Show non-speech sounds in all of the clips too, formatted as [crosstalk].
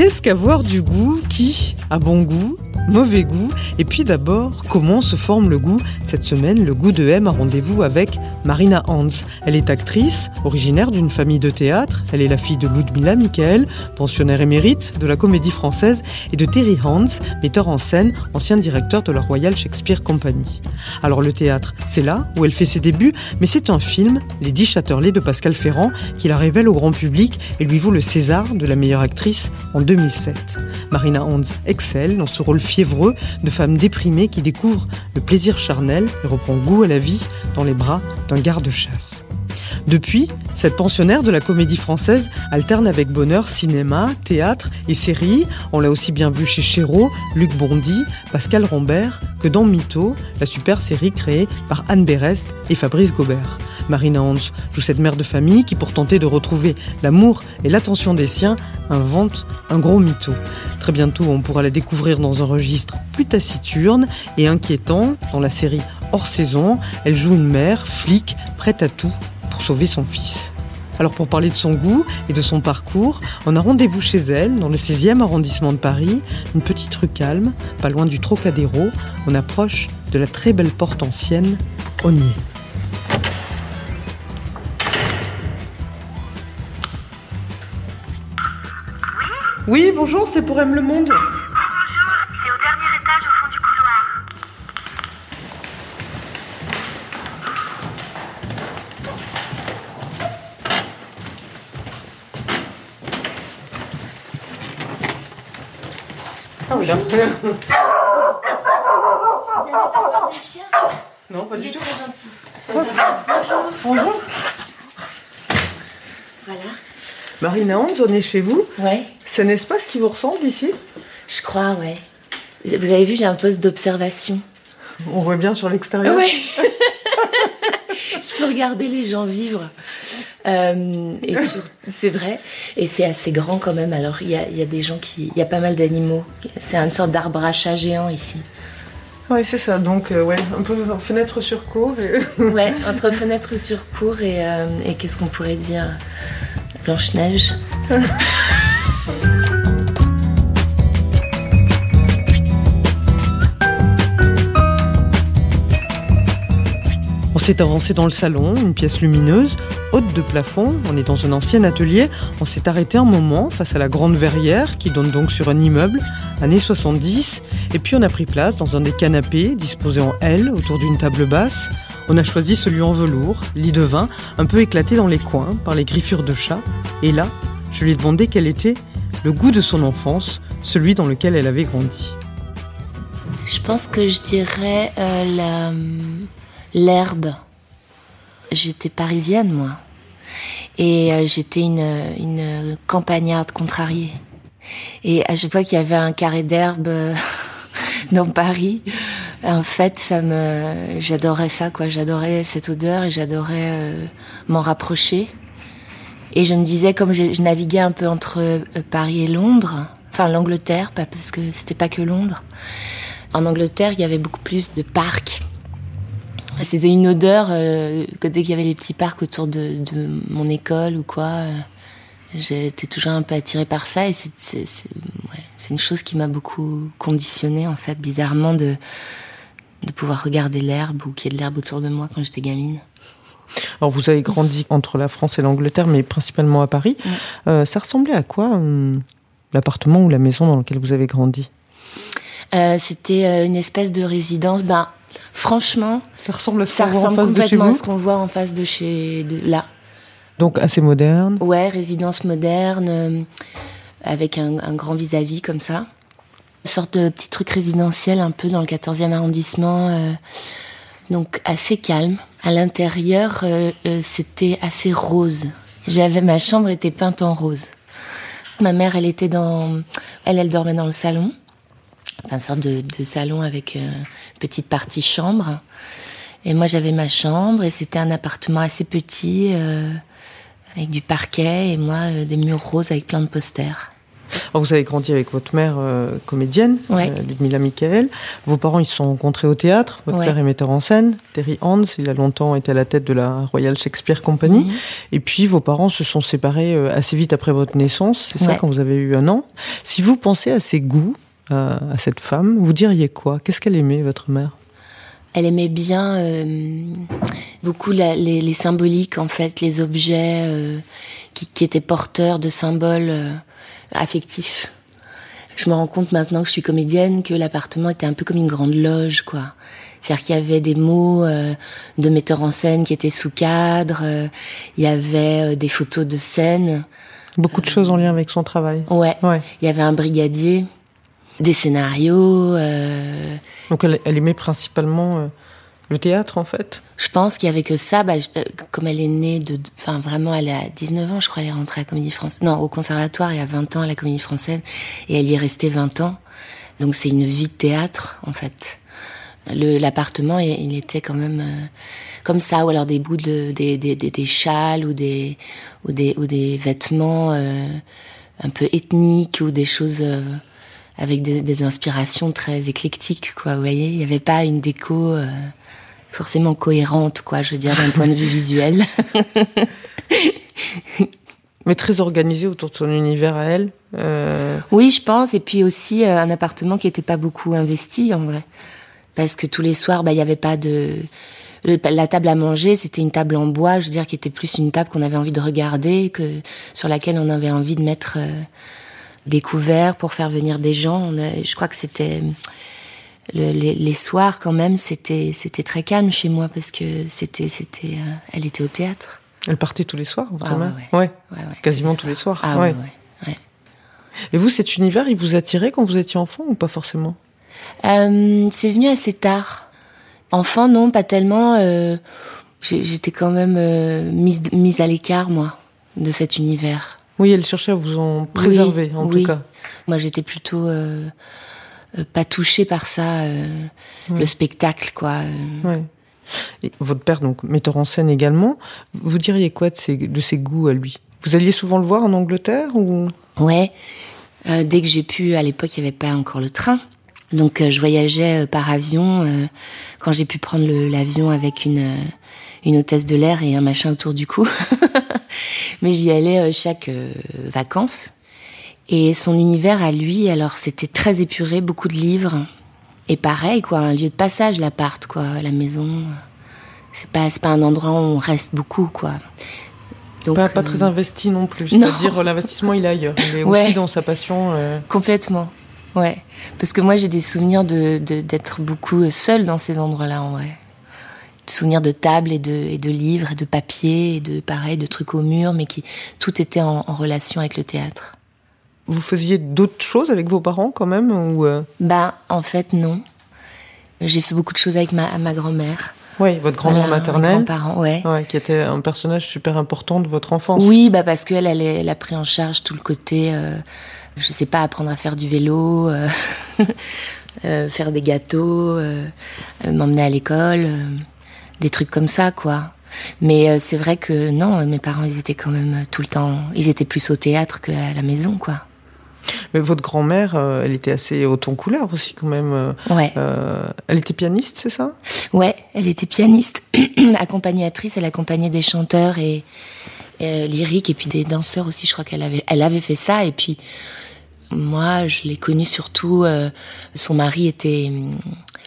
Qu'est-ce qu'avoir du goût Qui a bon goût Mauvais goût d'abord, comment se forme le goût Cette semaine, le goût de M a rendez-vous avec Marina Hans. Elle est actrice, originaire d'une famille de théâtre. Elle est la fille de Ludmila Michael, pensionnaire émérite de la comédie française, et de Terry Hans, metteur en scène, ancien directeur de la Royal Shakespeare Company. Alors le théâtre, c'est là où elle fait ses débuts, mais c'est un film, Les Dix Châtelet de Pascal Ferrand, qui la révèle au grand public et lui vaut le César de la meilleure actrice en 2007. Marina Hans excelle dans ce rôle fiévreux de femme qui découvre le plaisir charnel et reprend goût à la vie dans les bras d'un garde-chasse. Depuis, cette pensionnaire de la comédie française alterne avec bonheur cinéma, théâtre et séries. On l'a aussi bien vu chez Chéreau, Luc Bondy, Pascal Rambert que dans Mytho, la super série créée par Anne Berest et Fabrice Gobert. Marina Hans joue cette mère de famille qui, pour tenter de retrouver l'amour et l'attention des siens, invente un gros mytho. Très bientôt, on pourra la découvrir dans un registre plus taciturne et inquiétant dans la série Hors saison. Elle joue une mère, flic, prête à tout son fils. Alors pour parler de son goût et de son parcours, on a rendez-vous chez elle, dans le 16e arrondissement de Paris, une petite rue calme, pas loin du Trocadéro. On approche de la très belle porte ancienne, est. Oui, bonjour, c'est pour M Le Monde. Chiens Non, pas Il du est tout. très gentil. Bonjour. Voilà. Marina Hans, on est chez vous. Ouais, C'est un espace qui vous ressemble ici je crois, ouais. Vous avez vu, j'ai un poste d'observation. On voit bien sur l'extérieur. Ouais. [laughs] je peux regarder les gens vivre. Euh, et [laughs] c'est vrai. Et c'est assez grand quand même. Alors, il y a, il y a des gens qui. Il y a pas mal d'animaux. C'est une sorte d'arbre à chat géant ici. Ouais, c'est ça. Donc, euh, ouais, un peu fenêtre sur cour. et- [laughs] Ouais, entre fenêtre sur cour et, euh, et qu'est-ce qu'on pourrait dire? Blanche-Neige. On s'est avancé dans le salon, une pièce lumineuse, haute de plafond. On est dans un ancien atelier. On s'est arrêté un moment face à la grande verrière qui donne donc sur un immeuble, années 70. Et puis on a pris place dans un des canapés disposés en L autour d'une table basse. On a choisi celui en velours, lit de vin, un peu éclaté dans les coins par les griffures de chat. Et là, je lui ai demandé quel était le goût de son enfance, celui dans lequel elle avait grandi. Je pense que je dirais euh, la- l'herbe. J'étais parisienne, moi. Et euh, j'étais une, une campagnarde contrariée. Et à chaque fois qu'il y avait un carré d'herbe euh, [laughs] dans Paris, en fait, ça me, j'adorais ça, quoi. J'adorais cette odeur et j'adorais euh, m'en rapprocher. Et je me disais, comme je, je naviguais un peu entre euh, Paris et Londres, enfin l'Angleterre, parce que c'était pas que Londres. En Angleterre, il y avait beaucoup plus de parcs. C'était une odeur, euh, que dès qu'il y avait les petits parcs autour de, de mon école ou quoi, euh, j'étais toujours un peu attirée par ça et c'est ouais, une chose qui m'a beaucoup conditionnée en fait, bizarrement, de, de pouvoir regarder l'herbe ou qu'il y ait de l'herbe autour de moi quand j'étais gamine. Alors vous avez grandi entre la France et l'Angleterre, mais principalement à Paris. Euh, ça ressemblait à quoi hum, l'appartement ou la maison dans lequel vous avez grandi? Euh, C'était une espèce de résidence, ben franchement, Ça ressemble à ce ça en complètement à ce qu'on voit en face de chez de là. Donc assez moderne. Ouais, résidence moderne, euh, avec un, un grand vis-à-vis comme ça. Une sorte de petit truc résidentiel un peu dans le 14e arrondissement. euh, donc assez calme. À l'intérieur, euh, euh, c'était assez rose. J'avais ma chambre était peinte en rose. Ma mère, elle était dans, elle, elle dormait dans le salon, enfin une sorte de, de salon avec euh, une petite partie chambre. Et moi, j'avais ma chambre et c'était un appartement assez petit euh, avec du parquet et moi euh, des murs roses avec plein de posters. Alors, vous avez grandi avec votre mère euh, comédienne, Ouais. Ludmila Michael. Vos parents, ils se sont rencontrés au théâtre. Votre Ouais. père est metteur en scène, Terry Hans. Il a longtemps été à la tête de la Royal Shakespeare Company. Mhm. Et puis, vos parents se sont séparés assez vite après votre naissance. C'est ça, quand vous avez eu un an. Si vous pensez à ses goûts, à, à cette femme, vous diriez quoi? Qu'est-ce qu'elle aimait, votre mère? Elle aimait bien euh, beaucoup la- les, les symboliques, en fait, les objets euh, qui, qui étaient porteurs de symboles euh, affectifs. Je me rends compte maintenant que je suis comédienne que l'appartement était un peu comme une grande loge, quoi. C'est-à-dire qu'il y avait des mots de metteurs en scène qui étaient sous cadre, il y avait des photos de scène. Beaucoup de choses en lien avec son travail. Ouais, Ouais. il y avait un brigadier, des scénarios. euh, Donc, elle, elle aimait principalement euh, le théâtre, en fait. Je pense qu'il y avait que ça, bah, je- euh, comme elle est née de, enfin vraiment, elle a 19 ans, je crois, elle est rentrée à la Comédie Française, non, au conservatoire, il y a 20 ans à la Comédie Française, et elle y est restée 20 ans. Donc c'est une vie de théâtre, en fait. L'appartement, il, il était quand même euh, comme ça, ou alors des bouts de, des, des, des, des châles ou des, ou des, ou des vêtements euh, un peu ethniques ou des choses euh, avec des, des inspirations très éclectiques, quoi. Vous voyez, il n'y avait pas une déco. euh, forcément cohérente, quoi, je veux dire, d'un point de vue visuel. [laughs] Mais très organisée autour de son univers à elle. Euh, Oui, je pense, et puis aussi euh, un appartement qui n'était pas beaucoup investi, en vrai. Parce que tous les soirs, bah, il n'y avait pas de... le- la table à manger, c'était une table en bois, je veux dire, qui était plus une table qu'on avait envie de regarder, que sur laquelle on avait envie de mettre euh, des couverts pour faire venir des gens. On a- je crois que c'était... le- les, les soirs, quand même, c'était c'était très calme chez moi, parce que c'était... c'était euh, elle était au théâtre. elle partait tous les soirs, Ah ouais, ouais. ouais. Quasiment tous les soirs. Ah. Et vous, cet univers, il vous attirait quand vous étiez enfant ou pas forcément? Euh, c'est venu assez tard. Enfant, non, pas tellement. euh, J'étais quand même mise, mise à l'écart, moi, de cet univers. Oui, elle cherchait à vous en préserver, Oui, en oui. tout cas. Moi, j'étais plutôt euh, euh, pas touchée par ça, euh, le spectacle, quoi. Et votre père, donc metteur en scène également, vous diriez quoi de ses, de ses goûts à lui? Vous alliez souvent le voir en Angleterre ou? Ouais. Euh, dès que j'ai pu, à l'époque, il n'y avait pas encore le train. Donc, euh, je voyageais euh, par avion. euh, quand j'ai pu prendre l'avion avec une, une hôtesse de l'air et un machin autour du cou. [laughs] Mais j'y allais euh, chaque euh, vacances. Et son univers à lui, alors, c'était très épuré, beaucoup de livres. Et pareil, quoi, un lieu de passage, l'appart, quoi, la maison. C'est pas, pas un endroit où on reste beaucoup, quoi. Donc, pas, pas euh, très investi non plus. [laughs] C'est-à-dire l'investissement, il est ailleurs. Il est Ouais. aussi dans sa passion. euh, Complètement. Ouais. Parce que moi, j'ai des souvenirs de, de- d'être beaucoup seule dans ces endroits-là, en vrai. Souvenirs de tables et de, et de livres et de papier et de, pareil, de trucs au mur, mais qui, tout était en, en relation avec le théâtre. Vous faisiez d'autres choses avec vos parents quand même ou euh, Ben, en fait, non. J'ai fait beaucoup de choses avec ma, ma grand-mère. Ouais, votre grand-mère Voilà, maternelle, ouais. ouais, qui était un personnage super important de votre enfance. Oui, bah parce qu'elle, elle, elle a pris en charge tout le côté, euh, je sais pas, apprendre à faire du vélo, euh, [laughs] euh, faire des gâteaux, m'emmener à l'école, des trucs comme ça, quoi. Mais euh, c'est vrai que non, mes parents, ils étaient quand même tout le temps, ils étaient plus au théâtre qu'à la maison, quoi. Mais votre grand-mère, euh, elle était assez haute en couleur aussi quand même. euh, Ouais, euh, elle était pianiste, c'est ça? Ouais, elle était pianiste, [clears throat] accompagnatrice, elle accompagnait des chanteurs et, et, euh, lyriques et puis des danseurs aussi. Je crois qu'elle avait, elle avait fait ça et puis Moi, je l'ai connue surtout. euh, son mari était.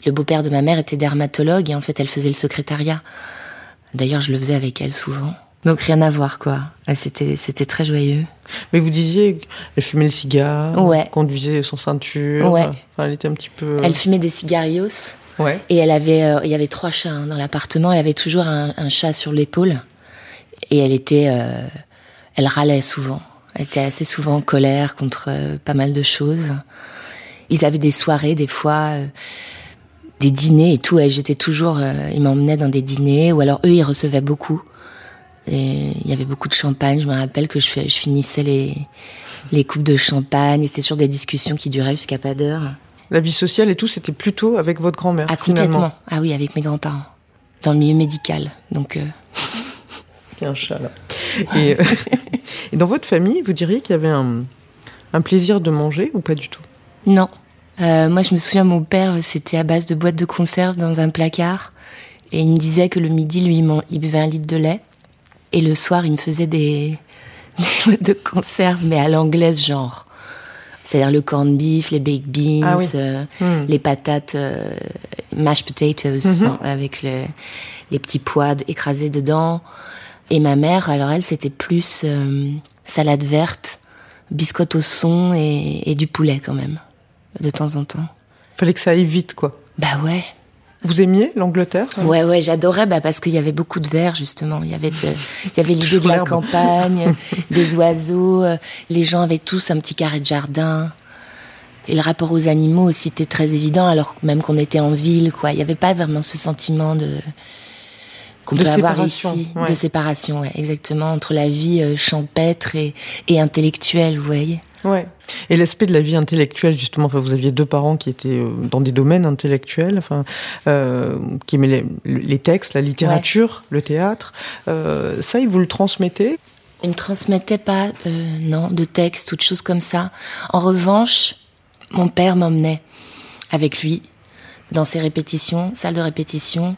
Le beau-père de ma mère était dermatologue et en fait, elle faisait le secrétariat. D'ailleurs, je le faisais avec elle souvent. Donc rien à voir, quoi. Ah, C'était, c'était très joyeux. Mais vous disiez qu'elle fumait le cigare, Ouais. conduisait son ceinture. Ouais. Enfin, elle était un petit peu. Elle fumait des cigarios Ouais. et elle avait, euh, il y avait trois chats hein, dans l'appartement. Elle avait toujours un, un chat sur l'épaule et elle était, euh, elle râlait souvent. Elle était assez souvent en colère contre euh, pas mal de choses. Ils avaient des soirées, des fois, des dîners et tout. Et j'étais toujours, euh, ils m'emmenaient dans des dîners ou alors eux, ils recevaient beaucoup Et il y avait beaucoup de champagne. Je me rappelle que je, finissais les, les coupes de champagne. Et c'était toujours des discussions qui duraient jusqu'à pas d'heure. La vie sociale et tout, c'était plutôt avec votre grand-mère. Ah, finalement. complètement. Ah oui, avec mes grands-parents. Dans le milieu médical. Donc, euh, Il y a un chat là. Et, euh, [laughs] et dans votre famille, vous diriez qu'il y avait un, un plaisir de manger ou pas du tout? Non. Euh, moi, je me souviens, mon père, c'était à base de boîtes de conserve dans un placard. Et il me disait que le midi, lui, il buvait un litre de lait. Et le soir, il me faisait des, [laughs] des boîtes de conserve, mais à l'anglaise, genre. C'est-à-dire le corned beef, les baked beans, Ah oui. euh, Hmm. les patates euh, mashed potatoes sans- avec le- les petits pois écrasés dedans. Et ma mère, alors elle, c'était plus euh, salade verte, biscotte au son et, et du poulet quand même, de temps en temps. Fallait que ça aille vite, quoi. Bah ouais. Vous aimiez l'Angleterre Ouais, ouais, j'adorais bah, parce qu'il y avait beaucoup de verre justement. Il y avait, de- il y avait l'idée de la campagne, [laughs] des oiseaux. euh, Les gens avaient tous un petit carré de jardin. Et le rapport aux animaux aussi était très évident, alors même qu'on était en ville, quoi. Il n'y avait pas vraiment ce sentiment de qu'on peut avoir ici, ouais. de séparation, ouais, exactement, entre la vie euh, champêtre et, et intellectuelle, vous voyez. Ouais. Et l'aspect de la vie intellectuelle, justement, enfin, vous aviez deux parents qui étaient euh, dans des domaines intellectuels, enfin, euh, qui aimaient les, les textes, la littérature, le théâtre. Euh, ça, ils vous le transmettaient? Il me transmettait pas, euh, non, de texte ou de choses comme ça. En revanche, mon père m'emmenait avec lui dans ses répétitions, salles de répétition,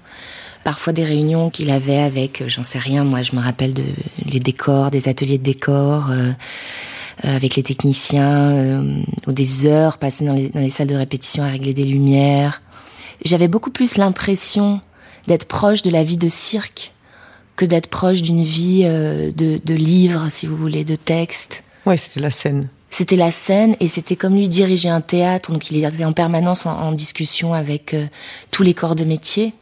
parfois des réunions qu'il avait avec, j'en sais rien, moi je me rappelle de les décors, des ateliers de décors, euh, avec les techniciens, euh, ou des heures passées dans les, dans les salles de répétition à régler des lumières. J'avais beaucoup plus l'impression d'être proche de la vie de cirque que d'être proche d'une vie euh, de, de livres, si vous voulez, de textes. Ouais, c'était la scène. C'était la scène et c'était comme lui diriger un théâtre, donc il était en permanence en, en discussion avec euh, tous les corps de métier.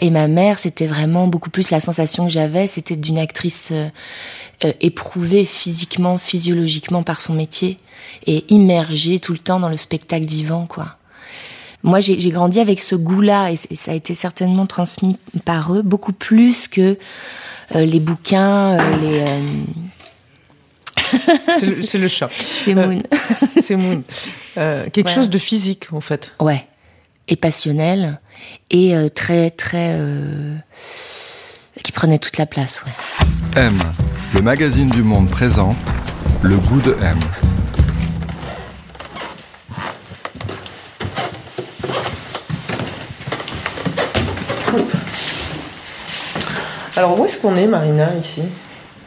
Et ma mère, c'était vraiment beaucoup plus la sensation que j'avais, c'était d'une actrice euh, euh, éprouvée physiquement, physiologiquement par son métier et immergée tout le temps dans le spectacle vivant, quoi. Moi, j'ai grandi avec ce goût-là et, ça a été certainement transmis par eux beaucoup plus que euh, les bouquins, euh, les. euh, [laughs] C'est le, c'est le chat. [laughs] c'est Euh, Moon. C'est Moon. Euh, quelque chose de physique, en fait. Ouais. Et passionnel. Et euh, très, très. euh, qui prenait toute la place, ouais. M, le magazine du monde présente Le goût de M. Alors, où est-ce qu'on est, Marina, ici?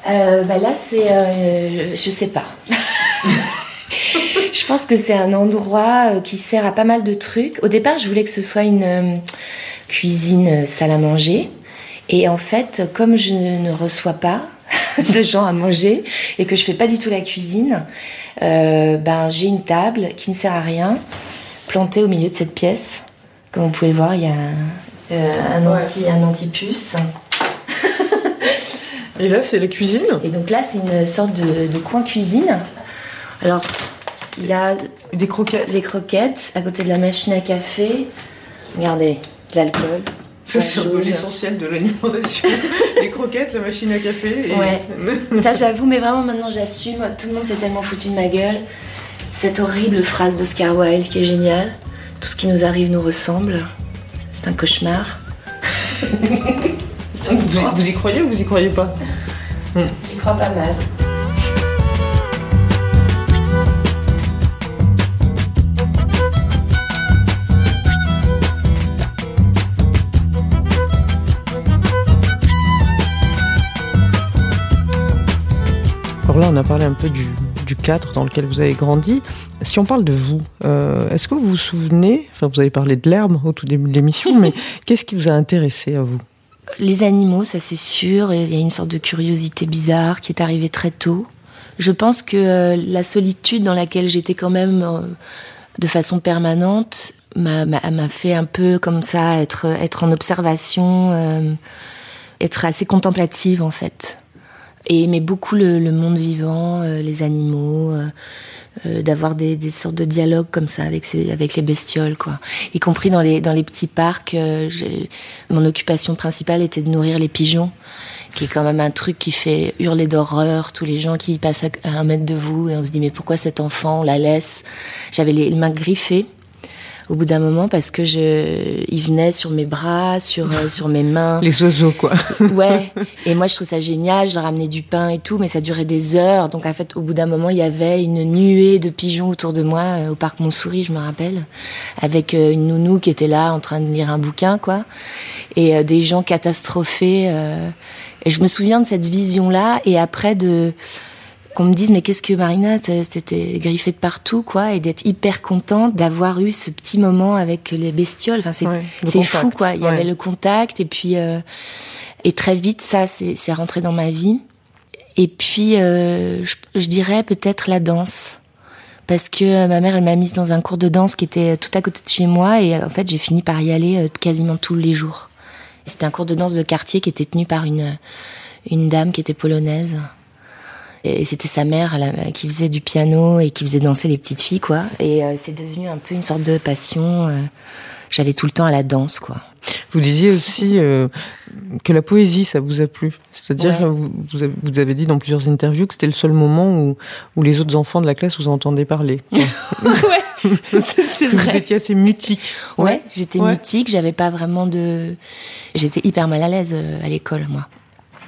Euh, bah là, c'est. euh, je sais pas. [laughs] je pense que c'est un endroit euh, qui sert à pas mal de trucs. Au départ, je voulais que ce soit une euh, cuisine salle à manger. Et en fait, comme je ne ne reçois pas [laughs] de gens à manger et que je fais pas du tout la cuisine, euh, ben j'ai une table qui ne sert à rien, plantée au milieu de cette pièce. Comme vous pouvez le voir, il y a euh, un Ouais. anti un anti-puce. [laughs] Et là, c'est la cuisine? Et donc là, c'est une sorte de, de coin cuisine. Alors, il y a Des croquettes. les croquettes à côté de la machine à café. Regardez, de l'alcool. Ça, c'est un peu jaune. l'essentiel de l'alimentation. [laughs] les croquettes, la machine à café. Et... Ouais. [laughs] Ça, j'avoue, mais vraiment maintenant, j'assume. Tout le monde s'est tellement foutu de ma gueule. Cette horrible phrase d'Oscar Wilde qui est géniale. Tout ce qui nous arrive nous ressemble. C'est un cauchemar. [laughs] vous, vous y croyez ou vous y croyez pas? J'y crois pas mal. Alors là, on a parlé un peu du, du cadre dans lequel vous avez grandi. Si on parle de vous, euh, est-ce que vous vous souvenez, enfin vous avez parlé de l'herbe au tout début de l'émission, [laughs] mais qu'est-ce qui vous a intéressé à vous? Les animaux, ça c'est sûr. Il y a une sorte de curiosité bizarre qui est arrivée très tôt. Je pense que euh, la solitude dans laquelle j'étais quand même euh, de façon permanente m'a fait un peu comme ça être être en observation, être assez contemplative en fait, et aimer beaucoup le, le monde vivant, euh, les animaux. euh, euh, d'avoir des, des sortes de dialogues comme ça avec avec les bestioles quoi. Y compris dans les dans les petits parcs euh, mon occupation principale était de nourrir les pigeons qui est quand même un truc qui fait hurler d'horreur tous les gens qui passent à à un mètre de vous. Et on se dit mais pourquoi cet enfant on la laisse? J'avais les mains griffées au bout d'un moment parce que je, il venait sur mes bras, sur euh, sur mes mains. Les oiseaux, quoi. [laughs] Ouais. Et moi, je trouve ça génial. Je leur ramenais du pain et tout, mais ça durait des heures. Donc, en fait, au bout d'un moment, il y avait une nuée de pigeons autour de moi euh, au parc Montsouris, je me rappelle, avec euh, une nounou qui était là en train de lire un bouquin, quoi, et euh, des gens catastrophés. euh, et je me souviens de cette vision-là. Et après de qu'on me dise mais qu'est-ce que Marina t'étais griffée de partout quoi et d'être hyper contente d'avoir eu ce petit moment avec les bestioles. Enfin c'est Ouais, fou quoi. Il y Ouais. avait le contact et puis euh, et très vite ça c'est c'est rentré dans ma vie. Et puis euh, je, je dirais peut-être la danse. Parce que euh, ma mère elle m'a mise dans un cours de danse qui était tout à côté de chez moi et euh, en fait j'ai fini par y aller euh, quasiment tous les jours. C'était un cours de danse de quartier qui était tenu par une une dame qui était polonaise et c'était sa mère qui faisait du piano et qui faisait danser les petites filles, quoi. Et euh, c'est devenu un peu une sorte de passion. euh, J'allais tout le temps à la danse, quoi. Vous disiez aussi euh, que la poésie, ça vous a plu. C'est-à-dire Ouais. que vous, vous avez, dit dans plusieurs interviews que c'était le seul moment où, où les autres enfants de la classe vous entendaient parler. [laughs] ouais, c'est [laughs] que vous étiez assez mutique. Ouais, j'étais Ouais. mutique, j'avais pas vraiment de. J'étais hyper mal à l'aise à l'école, moi.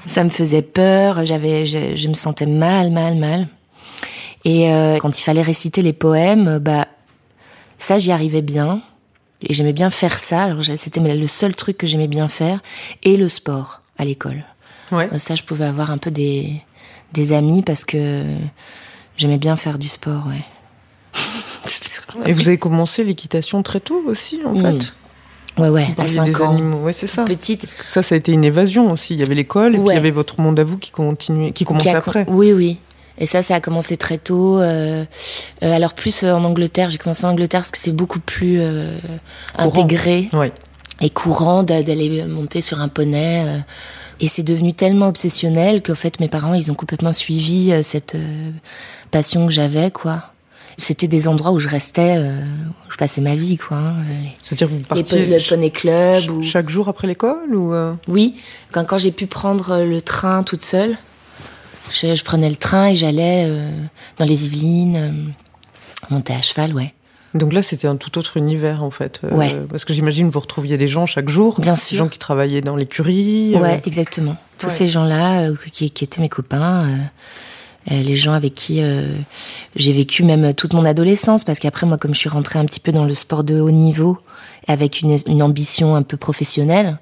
Ça me faisait peur, j'avais, je, je me sentais mal, mal, mal. Et euh, quand il fallait réciter les poèmes, bah ça j'y arrivais bien. Et j'aimais bien faire ça. Alors c'était le seul truc que j'aimais bien faire. Et le sport à l'école. Ouais. Euh, Ça, je pouvais avoir un peu des des amis parce que j'aimais bien faire du sport, ouais. Et vous avez commencé l'équitation très tôt aussi, en Mm. fait? Ouais, ouais, Vous à parliez 5 des ans. animaux. Ouais, c'est ça. Petite, Ça, ça a été une évasion aussi. Il y avait l'école et puis il y avait votre monde à vous qui continuait, qui commençait Qui a- après. Oui, oui. Et ça, ça a commencé très tôt. euh, euh, alors plus euh, en Angleterre, j'ai commencé en Angleterre parce que c'est beaucoup plus euh, intégré Ouais. et courant d'a- d'aller monter sur un poney. euh. et c'est devenu tellement obsessionnel qu'en fait mes parents, ils ont complètement suivi euh, cette euh, passion que j'avais, quoi. C'était des endroits où je restais, euh, où je passais ma vie, quoi. hein, euh, C'est-à-dire que vous les, les partiez po- le poney club ch- ou chaque jour après l'école ou euh, oui, quand, quand j'ai pu prendre le train toute seule, je, je prenais le train et j'allais euh, dans les Yvelines, euh, monter à cheval, ouais. Donc là, c'était un tout autre univers en fait. Euh, Ouais. Parce que j'imagine que vous retrouviez des gens chaque jour. Bien Des sûr. gens qui travaillaient dans l'écurie. euh, Ouais, exactement. Tous ouais. ces gens-là euh, qui, qui étaient mes copains, euh, euh, les gens avec qui euh, j'ai vécu même toute mon adolescence, parce qu'après moi, comme je suis rentrée un petit peu dans le sport de haut niveau, avec une, une ambition un peu professionnelle,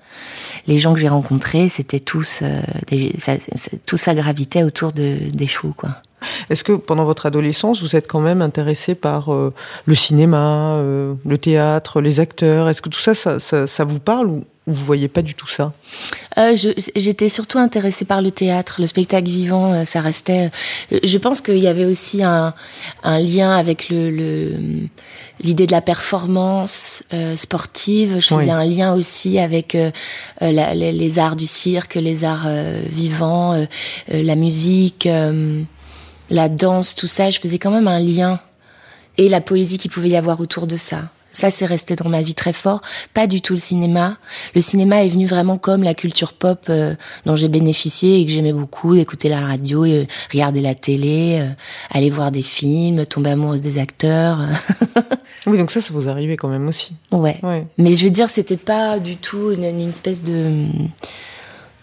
les gens que j'ai rencontrés, c'était tous, euh, des, tout ça gravitait autour de, des chevaux, quoi. Est-ce que pendant votre adolescence, vous êtes quand même intéressé par euh, le cinéma, euh, le théâtre, les acteurs? Est-ce que tout ça, ça, ça, ça vous parle ou, ou vous voyez pas du tout ça? Euh, J'étais surtout intéressée par le théâtre, le spectacle vivant, euh, ça restait. euh, Je pense qu'il y avait aussi un, un lien avec le le- l'idée de la performance euh, sportive. Je faisais Oui. un lien aussi avec euh, euh, la- les, les arts du cirque, les arts vivants, la musique, euh, la danse, tout ça. Je faisais quand même un lien et la poésie qu'il pouvait y avoir autour de ça. Ça, c'est resté dans ma vie très fort. Pas du tout le cinéma. Le cinéma est venu vraiment comme la culture pop euh, dont j'ai bénéficié et que j'aimais beaucoup, écouter la radio, euh, regarder la télé, euh, aller voir des films, tomber amoureuse des acteurs. [laughs] Oui, donc ça, ça vous arrivait quand même aussi. ouais. Ouais. Mais je veux dire, c'était pas du tout une, une espèce de...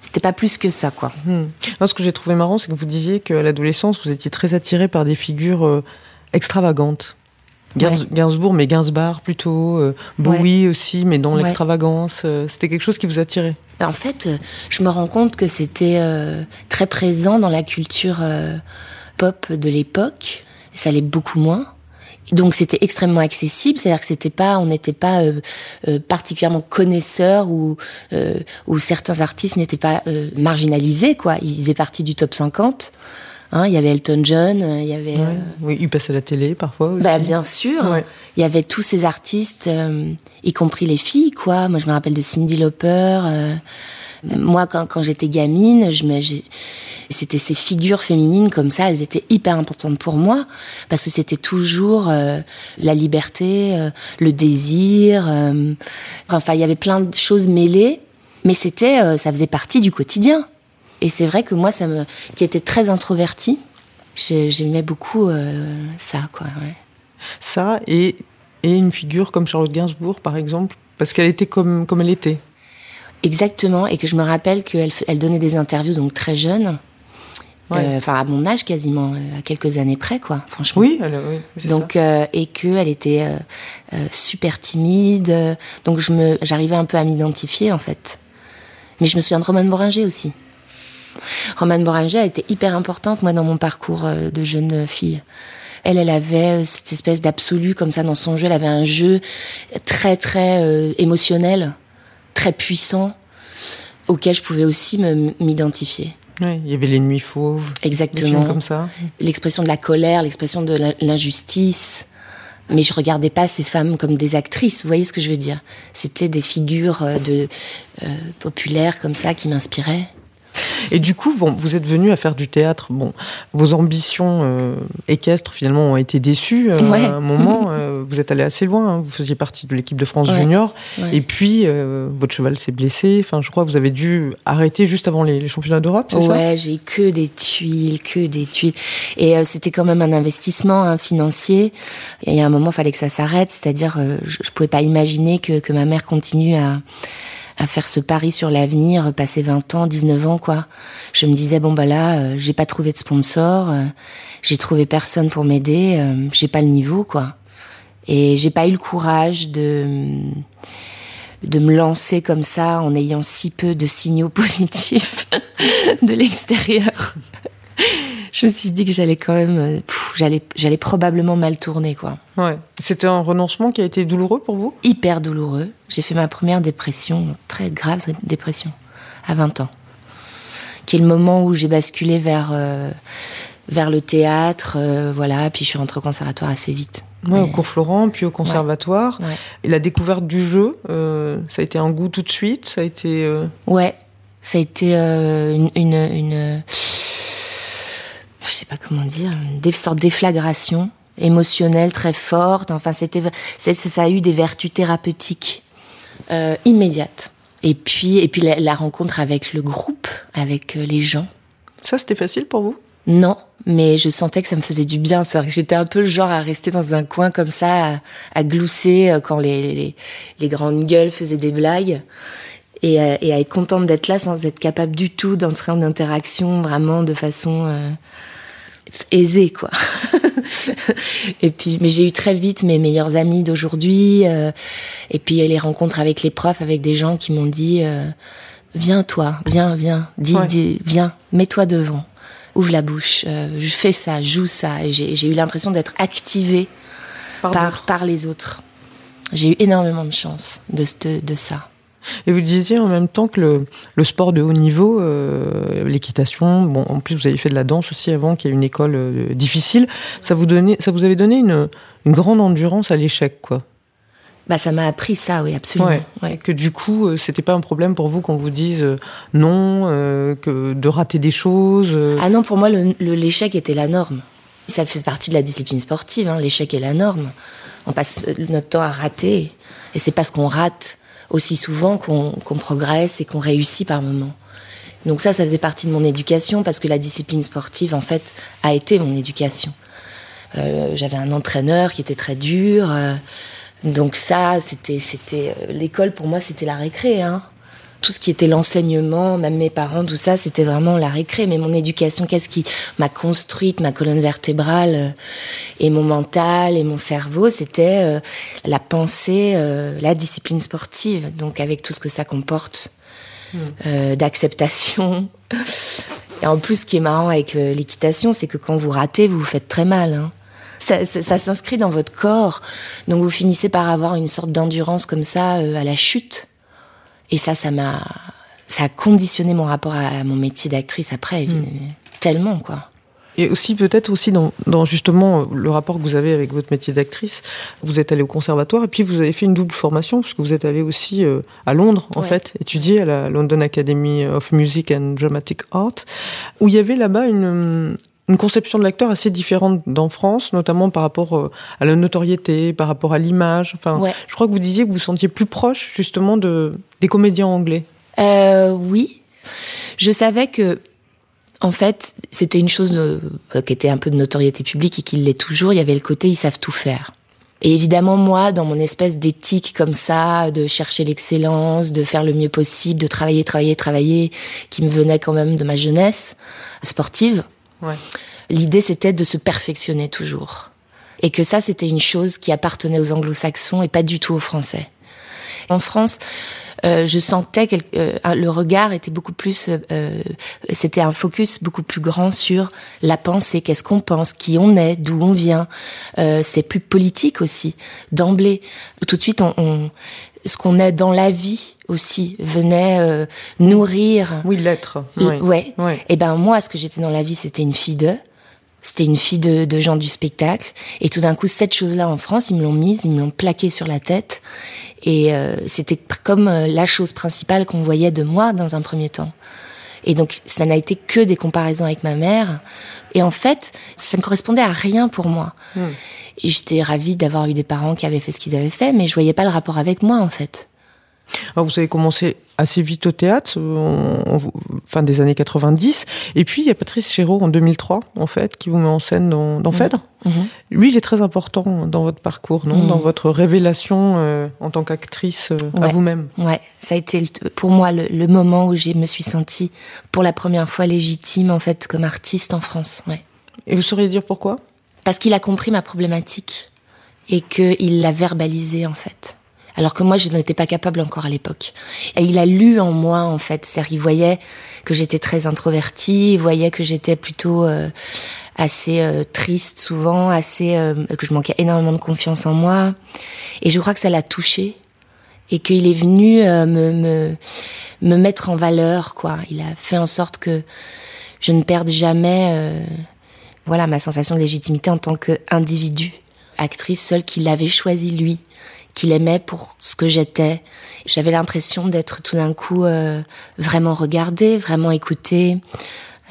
C'était pas plus que ça, quoi. Hmm. Non, ce que j'ai trouvé marrant, c'est que vous disiez qu'à l'adolescence, vous étiez très attiré par des figures euh, extravagantes. Gainsbourg, Gainsbourg, mais Gainsbar plutôt, euh, Bowie aussi, mais dans Ouais. l'extravagance. euh, C'était quelque chose qui vous attirait? En fait, euh, je me rends compte que c'était euh, très présent dans la culture pop de l'époque. Ça l'est beaucoup moins. Donc c'était extrêmement accessible, c'est-à-dire que c'était pas, on n'était pas euh, euh, particulièrement connaisseurs ou euh, ou certains artistes n'étaient pas marginalisés quoi. Ils faisaient partie du top 50. Hein, il y avait Elton John, euh, il y avait. Ouais. euh, Oui, il passait à la télé parfois aussi. bah bien sûr. Ouais. Il y avait tous ces artistes, euh, y compris les filles, quoi. Moi, je me rappelle de Cindy Lauper. euh, moi, quand, quand j'étais gamine, je me, c'était ces figures féminines comme ça, elles étaient hyper importantes pour moi parce que c'était toujours euh, la liberté, euh, le désir. euh, enfin, il y avait plein de choses mêlées, mais c'était, euh, ça faisait partie du quotidien. Et c'est vrai que moi, ça me, qui était très introvertie, j'ai- j'aimais beaucoup euh, ça, quoi. ouais. Ça et, et une figure comme Charlotte Gainsbourg, par exemple, parce qu'elle était comme, comme elle était. Exactement, et que je me rappelle qu'elle elle donnait des interviews donc très jeune, Ouais. euh, enfin à mon âge quasiment, euh, à quelques années près, quoi. Franchement. Oui, elle, oui Donc et que elle était super timide, donc je me, j'arrivais un peu à m'identifier en fait. Mais je me souviens de Romane Boringer aussi. Romane Boringer a été hyper importante moi dans mon parcours euh, de jeune fille. Elle, elle avait euh, cette espèce d'absolu comme ça dans son jeu. Elle avait un jeu très très euh, émotionnel, très puissant, auquel je pouvais aussi m'identifier. Ouais, il y avait les nuits fauves, Exactement comme ça. l'expression de la colère, l'expression de l'injustice. Mais je regardais pas ces femmes comme des actrices, vous voyez ce que je veux dire C'était des figures de euh, populaires comme ça qui m'inspiraient. Et du coup, bon, vous êtes venu à faire du théâtre. Bon, vos ambitions euh, équestres finalement ont été déçues euh, Ouais. à un moment. [laughs] euh, vous êtes allé assez loin. hein. Vous faisiez partie de l'équipe de France Ouais. junior. Ouais. Et puis, euh, votre cheval s'est blessé. Enfin, je crois que vous avez dû arrêter juste avant les, les championnats d'Europe, Ouais, j'ai que des tuiles, que des tuiles. Et c'était quand même un investissement hein, financier. Et il y a un moment, il fallait que ça s'arrête. C'est-à-dire, je, je pouvais pas imaginer que, que ma mère continue à, à faire ce pari sur l'avenir, passer 20 ans, 19 ans, quoi. Je me disais, bon, bah là, euh, j'ai pas trouvé de sponsor, euh, j'ai trouvé personne pour m'aider, euh, j'ai pas le niveau, quoi. Et j'ai pas eu le courage de de me lancer comme ça en ayant si peu de signaux [laughs] positifs de l'extérieur. Je me suis dit que j'allais quand même, euh, j'allais, j'allais probablement mal tourner, quoi. Ouais. C'était un renoncement qui a été douloureux pour vous? Hyper douloureux. J'ai fait ma première dépression, très grave dépression, à 20 ans. Qui est le moment où j'ai basculé vers, euh, vers le théâtre, euh, voilà, puis je suis rentrée au conservatoire assez vite. Ouais, au cours Florent, puis au conservatoire. Ouais. Et la découverte du jeu, euh, ça a été un goût tout de suite? Ça a été. Ouais, ça a été une, une, une- je sais pas comment dire, une dé- sorte de déflagration émotionnelle très forte. Enfin, c'était, ça, a eu des vertus thérapeutiques euh, immédiates. Et puis, et puis la, la rencontre avec le groupe, avec euh, les gens. Ça, c'était facile pour vous? Non, mais je sentais que ça me faisait du bien. C'est-à-dire que j'étais un peu le genre à rester dans un coin comme ça, à, à glousser euh, quand les, les, les grandes gueules faisaient des blagues. Et à, et à être contente d'être là sans être capable du tout d'entrer en interaction vraiment de façon euh, aisée, quoi. [laughs] et puis, mais j'ai eu très vite mes meilleurs amis d'aujourd'hui. euh, et puis les rencontres avec les profs, avec des gens qui m'ont dit euh, Viens, toi, viens, viens, dis, Ouais. dis, viens, mets-toi devant ouvre la bouche, euh, fais ça, joue ça. Et j'ai eu l'impression d'être activée Par par, par les autres. J'ai eu énormément de chance de, ce- de ça. Et vous disiez en même temps que le, le sport de haut niveau, euh, l'équitation, bon, en plus vous avez fait de la danse aussi avant, qui est une école euh, difficile, ça vous, donnait, ça vous avait donné une, une grande endurance à l'échec, quoi. Bah, ça m'a appris ça, oui, absolument. Ouais. Ouais. Que du coup, euh, c'était pas un problème pour vous qu'on vous dise euh, non, euh, que de rater des choses. Ah non, pour moi, l'échec était la norme. Ça fait partie de la discipline sportive, hein, l'échec est la norme. On passe notre temps à rater. Et c'est parce qu'on rate aussi souvent qu'on progresse et qu'on réussit par moments. Donc ça, ça faisait partie de mon éducation parce que la discipline sportive, en fait, a été mon éducation. Euh, J'avais un entraîneur qui était très dur. euh, donc ça, c'était, c'était euh, l'école pour moi, c'était la récré. Hein. Tout ce qui était l'enseignement, même mes parents, tout ça, c'était vraiment la récré. Mais mon éducation, qu'est-ce qui m'a construite, ma colonne vertébrale euh, et mon mental et mon cerveau, c'était euh, la pensée, euh, la discipline sportive. Donc avec tout ce que ça comporte euh, d'acceptation. Et en plus, ce qui est marrant avec l'équitation, c'est que quand vous ratez, vous vous faites très mal. hein. Ça, ça- ça s'inscrit dans votre corps. Donc vous finissez par avoir une sorte d'endurance comme ça euh, à la chute. Et ça, ça m'a, ça a conditionné mon rapport à mon métier d'actrice après, tellement quoi. Et aussi peut-être aussi dans, dans justement euh, le rapport que vous avez avec votre métier d'actrice, vous êtes allé au conservatoire et puis vous avez fait une double formation parce que vous êtes allé aussi euh, à Londres en Ouais. fait étudier à la London Academy of Music and Dramatic Art où il y avait là-bas une une conception de l'acteur assez différente d'en France, notamment par rapport euh, à la notoriété, par rapport à l'image. Enfin, Ouais. je crois que vous disiez que vous vous sentiez plus proche justement de des comédiens anglais. Euh, oui. Je savais que En fait, c'était une chose euh, qui était un peu de notoriété publique et qui l'est toujours. Il y avait le côté ils savent tout faire. Et évidemment, moi, dans mon espèce d'éthique comme ça, de chercher l'excellence, de faire le mieux possible, de travailler, travailler, travailler, qui me venait quand même de ma jeunesse sportive, Ouais. l'idée c'était de se perfectionner toujours. Et que ça, c'était une chose qui appartenait aux anglo-saxons et pas du tout aux français. En France, euh, je sentais que euh, le regard était beaucoup plus, euh, euh, c'était un focus beaucoup plus grand sur la pensée, qu'est-ce qu'on pense, qui on est, d'où on vient? Euh, c'est plus politique aussi, d'emblée. Tout de suite, on, on- ce qu'on est dans la vie aussi venait euh, nourrir. Oui, l'être. l- Ouais. ouais. Et ben moi, ce que j'étais dans la vie, c'était une fille de. C'était une fille de, de gens du spectacle. Et tout d'un coup, cette chose-là en France, ils me l'ont mise, ils me l'ont plaquée sur la tête. Et euh, c'était comme euh, la chose principale qu'on voyait de moi dans un premier temps. Et donc, ça n'a été que des comparaisons avec ma mère. Et en fait, ça ne correspondait à rien pour moi. Hmm. Et j'étais ravie d'avoir eu des parents qui avaient fait ce qu'ils avaient fait, mais je voyais pas le rapport avec moi, en fait. Alors, vous avez commencé assez vite au théâtre, fin des années 90. Et puis, il y a Patrice Chéreau en 2003, en fait, qui vous met en scène dans, dans Mhm. Phèdre. Mhm. Lui, il est très important dans votre parcours, non? Mhm. Dans votre révélation euh, en tant qu'actrice euh, à vous-même. Ouais, ça a été pour moi le, le moment où je me suis sentie pour la première fois légitime en fait comme artiste en France. Ouais. Et vous sauriez dire pourquoi? Parce qu'il a compris ma problématique et qu'il l'a verbalisé en fait. Alors que moi, je n'étais pas capable encore à l'époque. Et il a lu en moi en fait. C'est-à-dire, il voyait que j'étais très introvertie, il voyait que j'étais plutôt euh, assez euh, triste souvent, assez euh, que je manquais énormément de confiance en moi. Et je crois que ça l'a touché et qu'il est venu euh, me, me me mettre en valeur quoi. Il a fait en sorte que je ne perde jamais euh, voilà ma sensation de légitimité en tant qu'individu, actrice seule qu'il avait choisi lui, qu'il aimait pour ce que j'étais. J'avais l'impression d'être tout d'un coup euh, vraiment regardée, vraiment écoutée.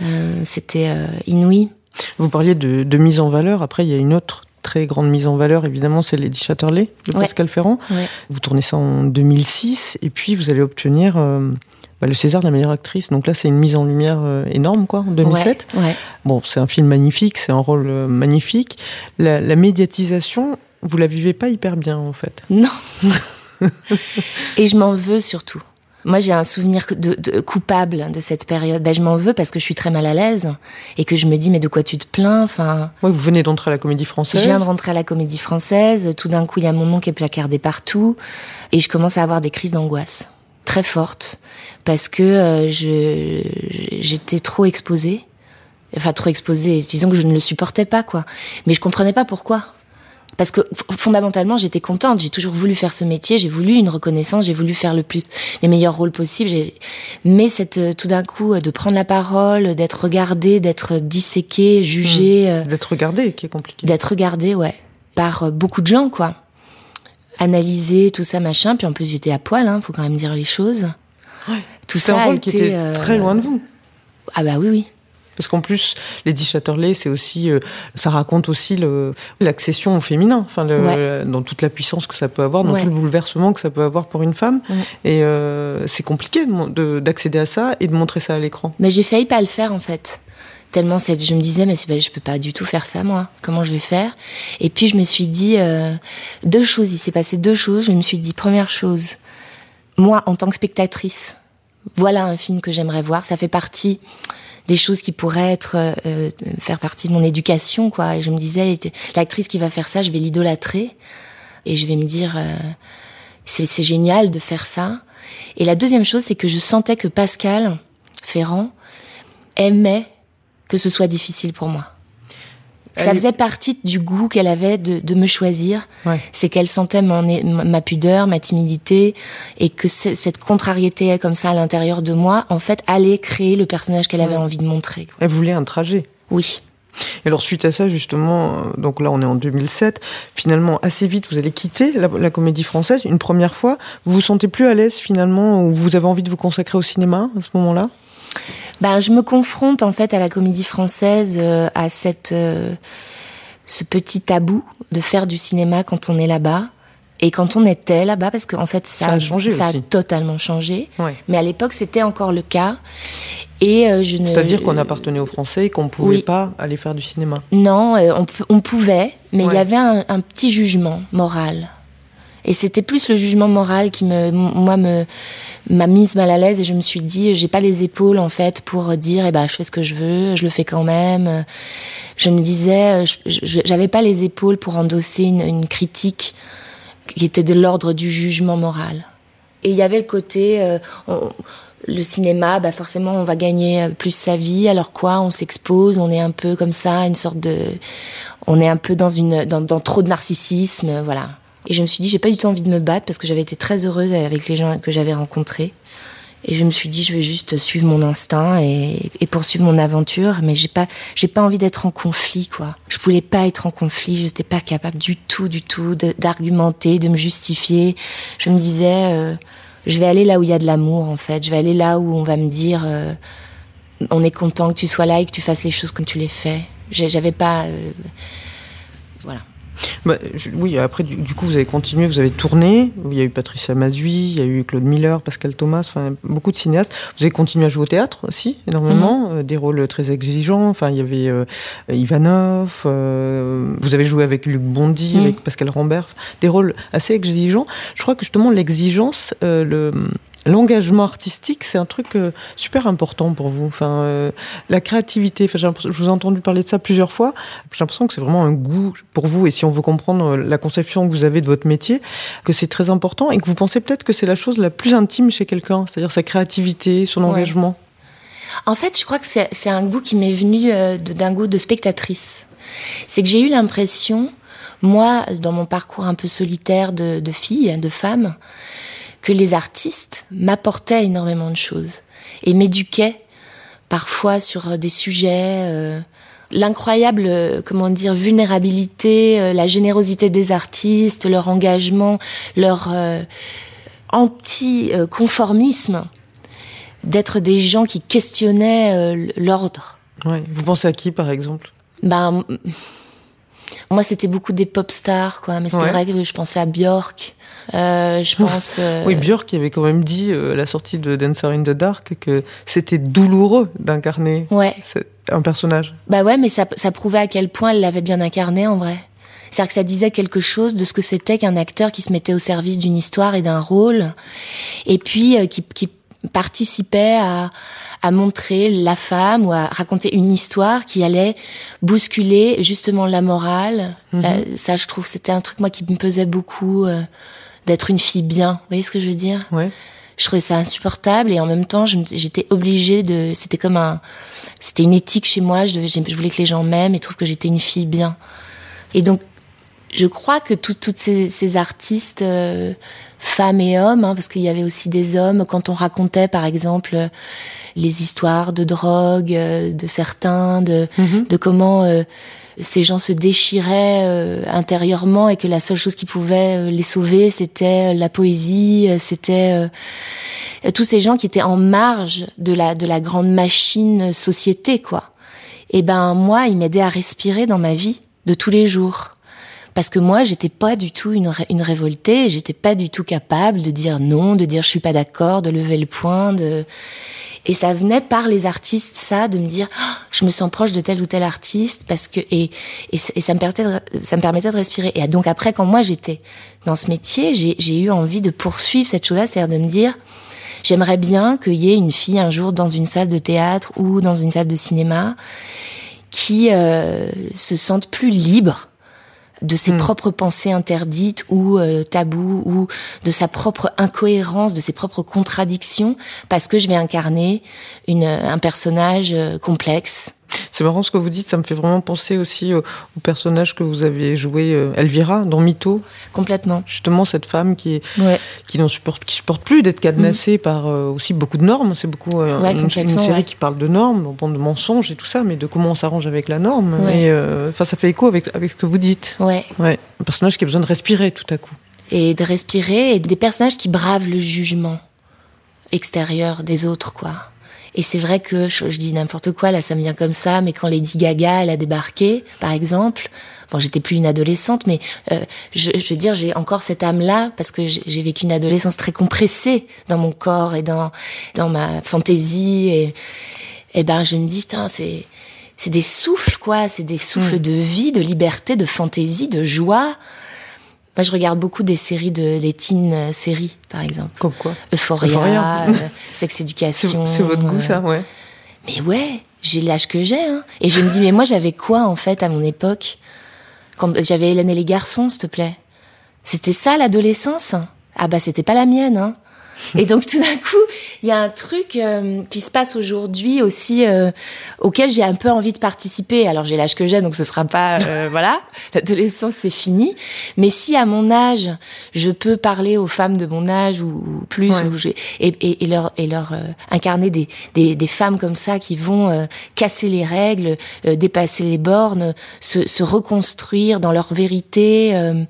Euh, C'était euh, inouï. Vous parliez de, de mise en valeur. Après, il y a une autre très grande mise en valeur, évidemment, c'est Lady Chatterley de Ouais. Pascal Ferrand. Ouais. Vous tournez ça en 2006, et puis vous allez obtenir bah, le César de la meilleure actrice. Donc là, c'est une mise en lumière euh, énorme, quoi, en 2007. Ouais, ouais. Bon, c'est un film magnifique, c'est un rôle euh, magnifique. La, la médiatisation, vous la vivez pas hyper bien, en fait. Non. [laughs] Et je m'en veux surtout. Moi, j'ai un souvenir de, de- coupable de cette période. Ben, je m'en veux parce que je suis très mal à l'aise et que je me dis mais de quoi tu te plains? Enfin, Ouais, vous venez d'entrer à la Comédie Française. je viens de rentrer à la Comédie Française. Tout d'un coup, il y a mon nom qui est placardé partout et je commence à avoir des crises d'angoisse très fortes parce que euh, je j'étais trop exposée. Enfin, trop exposée. Disons que je ne le supportais pas, quoi. Mais je comprenais pas pourquoi. Parce que fondamentalement, j'étais contente. J'ai toujours voulu faire ce métier. J'ai voulu une reconnaissance. J'ai voulu faire le plus, les meilleurs rôles possibles. Mais cette, euh, tout d'un coup, euh, de prendre la parole, d'être regardée, d'être disséquée, jugée, euh, D'être regardé, qui est compliqué. d'être regardée, ouais, par euh, beaucoup de gens, quoi. Analyser tout ça, machin. Puis en plus, j'étais à poil, hein, faut quand même dire les choses. Tout C'est ça un a rôle qui était euh, très loin de vous. Ah bah oui, oui. Parce qu'en plus, Lady Chatterley, c'est aussi, euh, ça raconte aussi l'accession au féminin, enfin, le- Ouais. dans toute la puissance que ça peut avoir, dans Ouais. tout le bouleversement que ça peut avoir pour une femme. Ouais. Et euh, c'est compliqué d'accéder à ça et de montrer ça à l'écran. Mais j'ai failli pas le faire en fait. Tellement je me disais mais pas- je peux pas du tout faire ça moi. Comment je vais faire? Et puis je me suis dit euh, deux choses. Il s'est passé deux choses. Je me suis dit première chose, moi en tant que spectatrice, voilà un film que j'aimerais voir. Ça fait partie des choses qui pourraient être euh, euh, faire partie de mon éducation quoi. Et je me disais l'actrice qui va faire ça, je vais l'idolâtrer et je vais me dire euh, c'est c'est génial de faire ça. Et la deuxième chose c'est que je sentais que Pascal Ferrand aimait que ce soit difficile pour moi. Ça faisait partie du goût qu'elle avait de, de me choisir. Ouais. C'est qu'elle sentait mon, ma pudeur, ma timidité, et que cette contrariété comme ça à l'intérieur de moi, en fait, allait créer le personnage qu'elle avait Ouais. envie de montrer. Elle voulait un trajet. Oui. Et alors suite à ça, justement, euh, donc là on est en 2007, finalement assez vite vous allez quitter la, la comédie française une première fois. Vous vous sentez plus à l'aise finalement ou vous avez envie de vous consacrer au cinéma à ce moment-là? Ben, je me confronte en fait à la comédie française, euh, à cette, euh, ce petit tabou de faire du cinéma quand on est là-bas. Et quand on était là-bas, parce qu'en fait ça, Ça a changé ça a totalement changé. Ouais. Mais à l'époque c'était encore le cas. Et euh, je ne. C'est-à-dire qu'on appartenait aux Français et qu'on ne pouvait Oui. pas aller faire du cinéma. Non, euh, on, on pouvait, mais il Ouais. y avait un, un petit jugement moral. Et c'était plus le jugement moral qui me, moi, me m'a mise mal à l'aise et je me suis dit, j'ai pas les épaules en fait pour dire, eh ben, je fais ce que je veux, je le fais quand même. Je me disais, euh, j'avais pas les épaules pour endosser une, critique qui était de l'ordre du jugement moral. Et il y avait le côté, euh, le cinéma, bah forcément, on va gagner euh, plus sa vie. Alors quoi On s'expose, on est un peu comme ça, une sorte de, on est un peu dans une, dans, trop de narcissisme, voilà. Et je me suis dit, j'ai pas du tout envie de me battre parce que j'avais été très heureuse avec les gens que j'avais rencontrés. Et je me suis dit, je vais juste suivre mon instinct et, poursuivre mon aventure, mais j'ai pas, j'ai pas envie d'être en conflit, quoi. Je voulais pas être en conflit, je n'étais pas capable du tout, du tout d'argumenter, de, me justifier. Je me disais, euh, je vais aller là où il y a de l'amour, en fait. Je vais aller là où on va me dire, euh, on est content que tu sois là et que tu fasses les choses comme tu les fais. J'avais pas, euh, voilà. Bah, je- oui, après, du, du coup, vous avez continué, vous avez tourné. Il y a eu Patricia Mazui, il y a eu Claude Miller, Pascal Thomas, enfin, beaucoup de cinéastes. Vous avez continué à jouer au théâtre aussi, énormément, Mhm. euh, des rôles très exigeants. Enfin, il y avait euh, Ivanov, euh, vous avez joué avec Luc Bondy, Mhm. avec Pascal Rambert, des rôles assez exigeants. Je crois que justement, l'exigence, euh, le. L'engagement artistique, c'est un truc euh, super important pour vous. Enfin, euh, la créativité. Enfin, je vous ai entendu parler de ça plusieurs fois. J'ai l'impression que c'est vraiment un goût pour vous. Et si on veut comprendre euh, la conception que vous avez de votre métier, que c'est très important et que vous pensez peut-être que c'est la chose la plus intime chez quelqu'un, c'est-à-dire sa créativité, son Ouais. engagement. En fait, je crois que c'est un goût qui m'est venu euh, d'un goût de spectatrice. C'est que j'ai eu l'impression, moi, dans mon parcours un peu solitaire de, de fille, de femme, que les artistes m'apportaient énormément de choses et m'éduquaient parfois sur des sujets. euh, L'incroyable, euh, comment dire, vulnérabilité, euh, la générosité des artistes, leur engagement, leur euh, anti-conformisme d'être des gens qui questionnaient euh, l'ordre. Ouais. Vous pensez à qui, par exemple? Ben, moi, c'était beaucoup des pop stars, quoi. Mais c'est Ouais. vrai que je pensais à Björk. Euh, je pense. euh, Oui, Björk avait quand même dit euh, à la sortie de Dancer in the Dark que c'était douloureux d'incarner Ouais. un personnage. Bah ouais, mais ça, ça prouvait à quel point elle l'avait bien incarné en vrai. C'est-à-dire que ça disait quelque chose de ce que c'était qu'un acteur qui se mettait au service d'une histoire et d'un rôle, et puis euh, qui, qui participait à, à montrer la femme ou à raconter une histoire qui allait bousculer justement la morale. Mhm. La- ça, je trouve, c'était un truc moi qui me pesait beaucoup euh, d'être une fille bien. Vous voyez ce que je veux dire? Ouais. je trouvais ça insupportable et en même temps j'étais obligée de c'était comme un c'était une éthique chez moi je, devais, je voulais que les gens m'aiment et trouvent que j'étais une fille bien et donc je crois que tout- toutes ces, ces artistes euh, femmes et hommes hein, parce qu'il y avait aussi des hommes quand on racontait par exemple euh, les histoires de drogue euh, de certains de Mhm. de comment euh, ces gens se déchiraient euh, intérieurement et que la seule chose qui pouvait euh, les sauver, c'était la poésie, c'était euh, tous ces gens qui étaient en marge de la de la grande machine société, quoi. Et ben moi, ils m'aidaient à respirer dans ma vie de tous les jours. Parce que moi, j'étais pas du tout une, ré- une révoltée, j'étais pas du tout capable de dire non, de dire je suis pas d'accord, de lever le poing, de et ça venait par les artistes, ça, de me dire, Ah, je me sens proche de tel ou tel artiste, parce que et et, et ça me permettait de, ça me permettait de respirer. Et donc après, quand moi j'étais dans ce métier, j'ai j'ai eu envie de poursuivre cette chose-là, c'est-à-dire de me dire, j'aimerais bien qu'il y ait une fille un jour dans une salle de théâtre ou dans une salle de cinéma qui euh, se sente plus libre de ses Hmm. propres pensées interdites ou euh, tabous ou de sa propre incohérence, de ses propres contradictions, parce que je vais incarner une, un personnage euh, complexe. C'est marrant ce que vous dites, ça me fait vraiment penser aussi au, au personnage que vous avez joué, euh, Elvira, dans Mytho. Complètement. Justement, cette femme qui est Ouais. qui n'en supporte, qui supporte plus d'être cadenassée par euh, aussi beaucoup de normes. C'est beaucoup euh, Ouais, une, une série ouais. qui parle de normes, bon, de mensonges et tout ça, mais de comment on s'arrange avec la norme. Et euh, enfin, ça fait écho avec avec ce que vous dites. Ouais. Ouais, un personnage qui a besoin de respirer tout à coup. Et de respirer et des personnages qui bravent le jugement extérieur des autres, quoi. Et c'est vrai que je, je dis n'importe quoi, là ça me vient comme ça, mais quand Lady Gaga elle a débarqué, par exemple, bon j'étais plus une adolescente, mais euh, je, je veux dire j'ai encore cette âme-là parce que j'ai vécu une adolescence très compressée dans mon corps et dans dans ma fantaisie et et ben je me dis putain c'est c'est des souffles quoi, c'est des souffles de vie, de liberté, de fantaisie, de joie. Moi, je regarde beaucoup des séries de des teen euh, séries, par exemple. Comme quoi Euphoria, Euphoria. euh, Sex [laughs] C'est Education. c'est votre goût, ça, ouais. Mais ouais, j'ai l'âge que j'ai. Hein. Et je me dis, mais moi, j'avais quoi, en fait, à mon époque Quand j'avais Hélène et les garçons, s'il te plaît. C'était ça, l'adolescence? Ah bah, c'était pas la mienne. Hein. Et donc, tout d'un coup, il y a un truc euh, qui se passe aujourd'hui aussi euh, auquel j'ai un peu envie de participer. Alors, j'ai l'âge que j'ai, donc ce sera pas... euh, [laughs] voilà, l'adolescence, c'est fini. Mais si, à mon âge, je peux parler aux femmes de mon âge ou, ou plus, Ouais. ou j'ai- et, et, et leur, et leur euh, incarner des, des, des femmes comme ça qui vont euh, casser les règles, euh, dépasser les bornes, se, se reconstruire dans leur vérité, euh,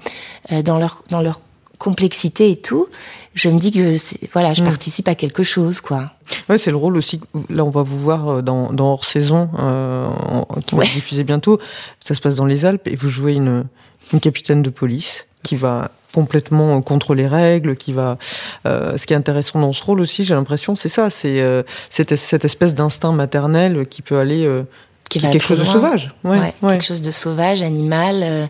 euh, dans leur dans leur complexité et tout. Je me dis que voilà, je Mm. participe à quelque chose quoi. Ouais, c'est le rôle aussi. Là, on va vous voir euh, dans, dans Hors Saison, euh, en- qui va se diffuser bientôt. Ça se passe dans les Alpes et vous jouez une, une capitaine de police qui va complètement euh, contre les règles, qui va. euh, ce qui est intéressant dans ce rôle aussi, j'ai l'impression, c'est ça, c'est euh, cette, cette espèce d'instinct maternel qui peut aller, Qui qui va quelque chose de sauvage. Ouais, Ouais, ouais. quelque chose de sauvage, animal.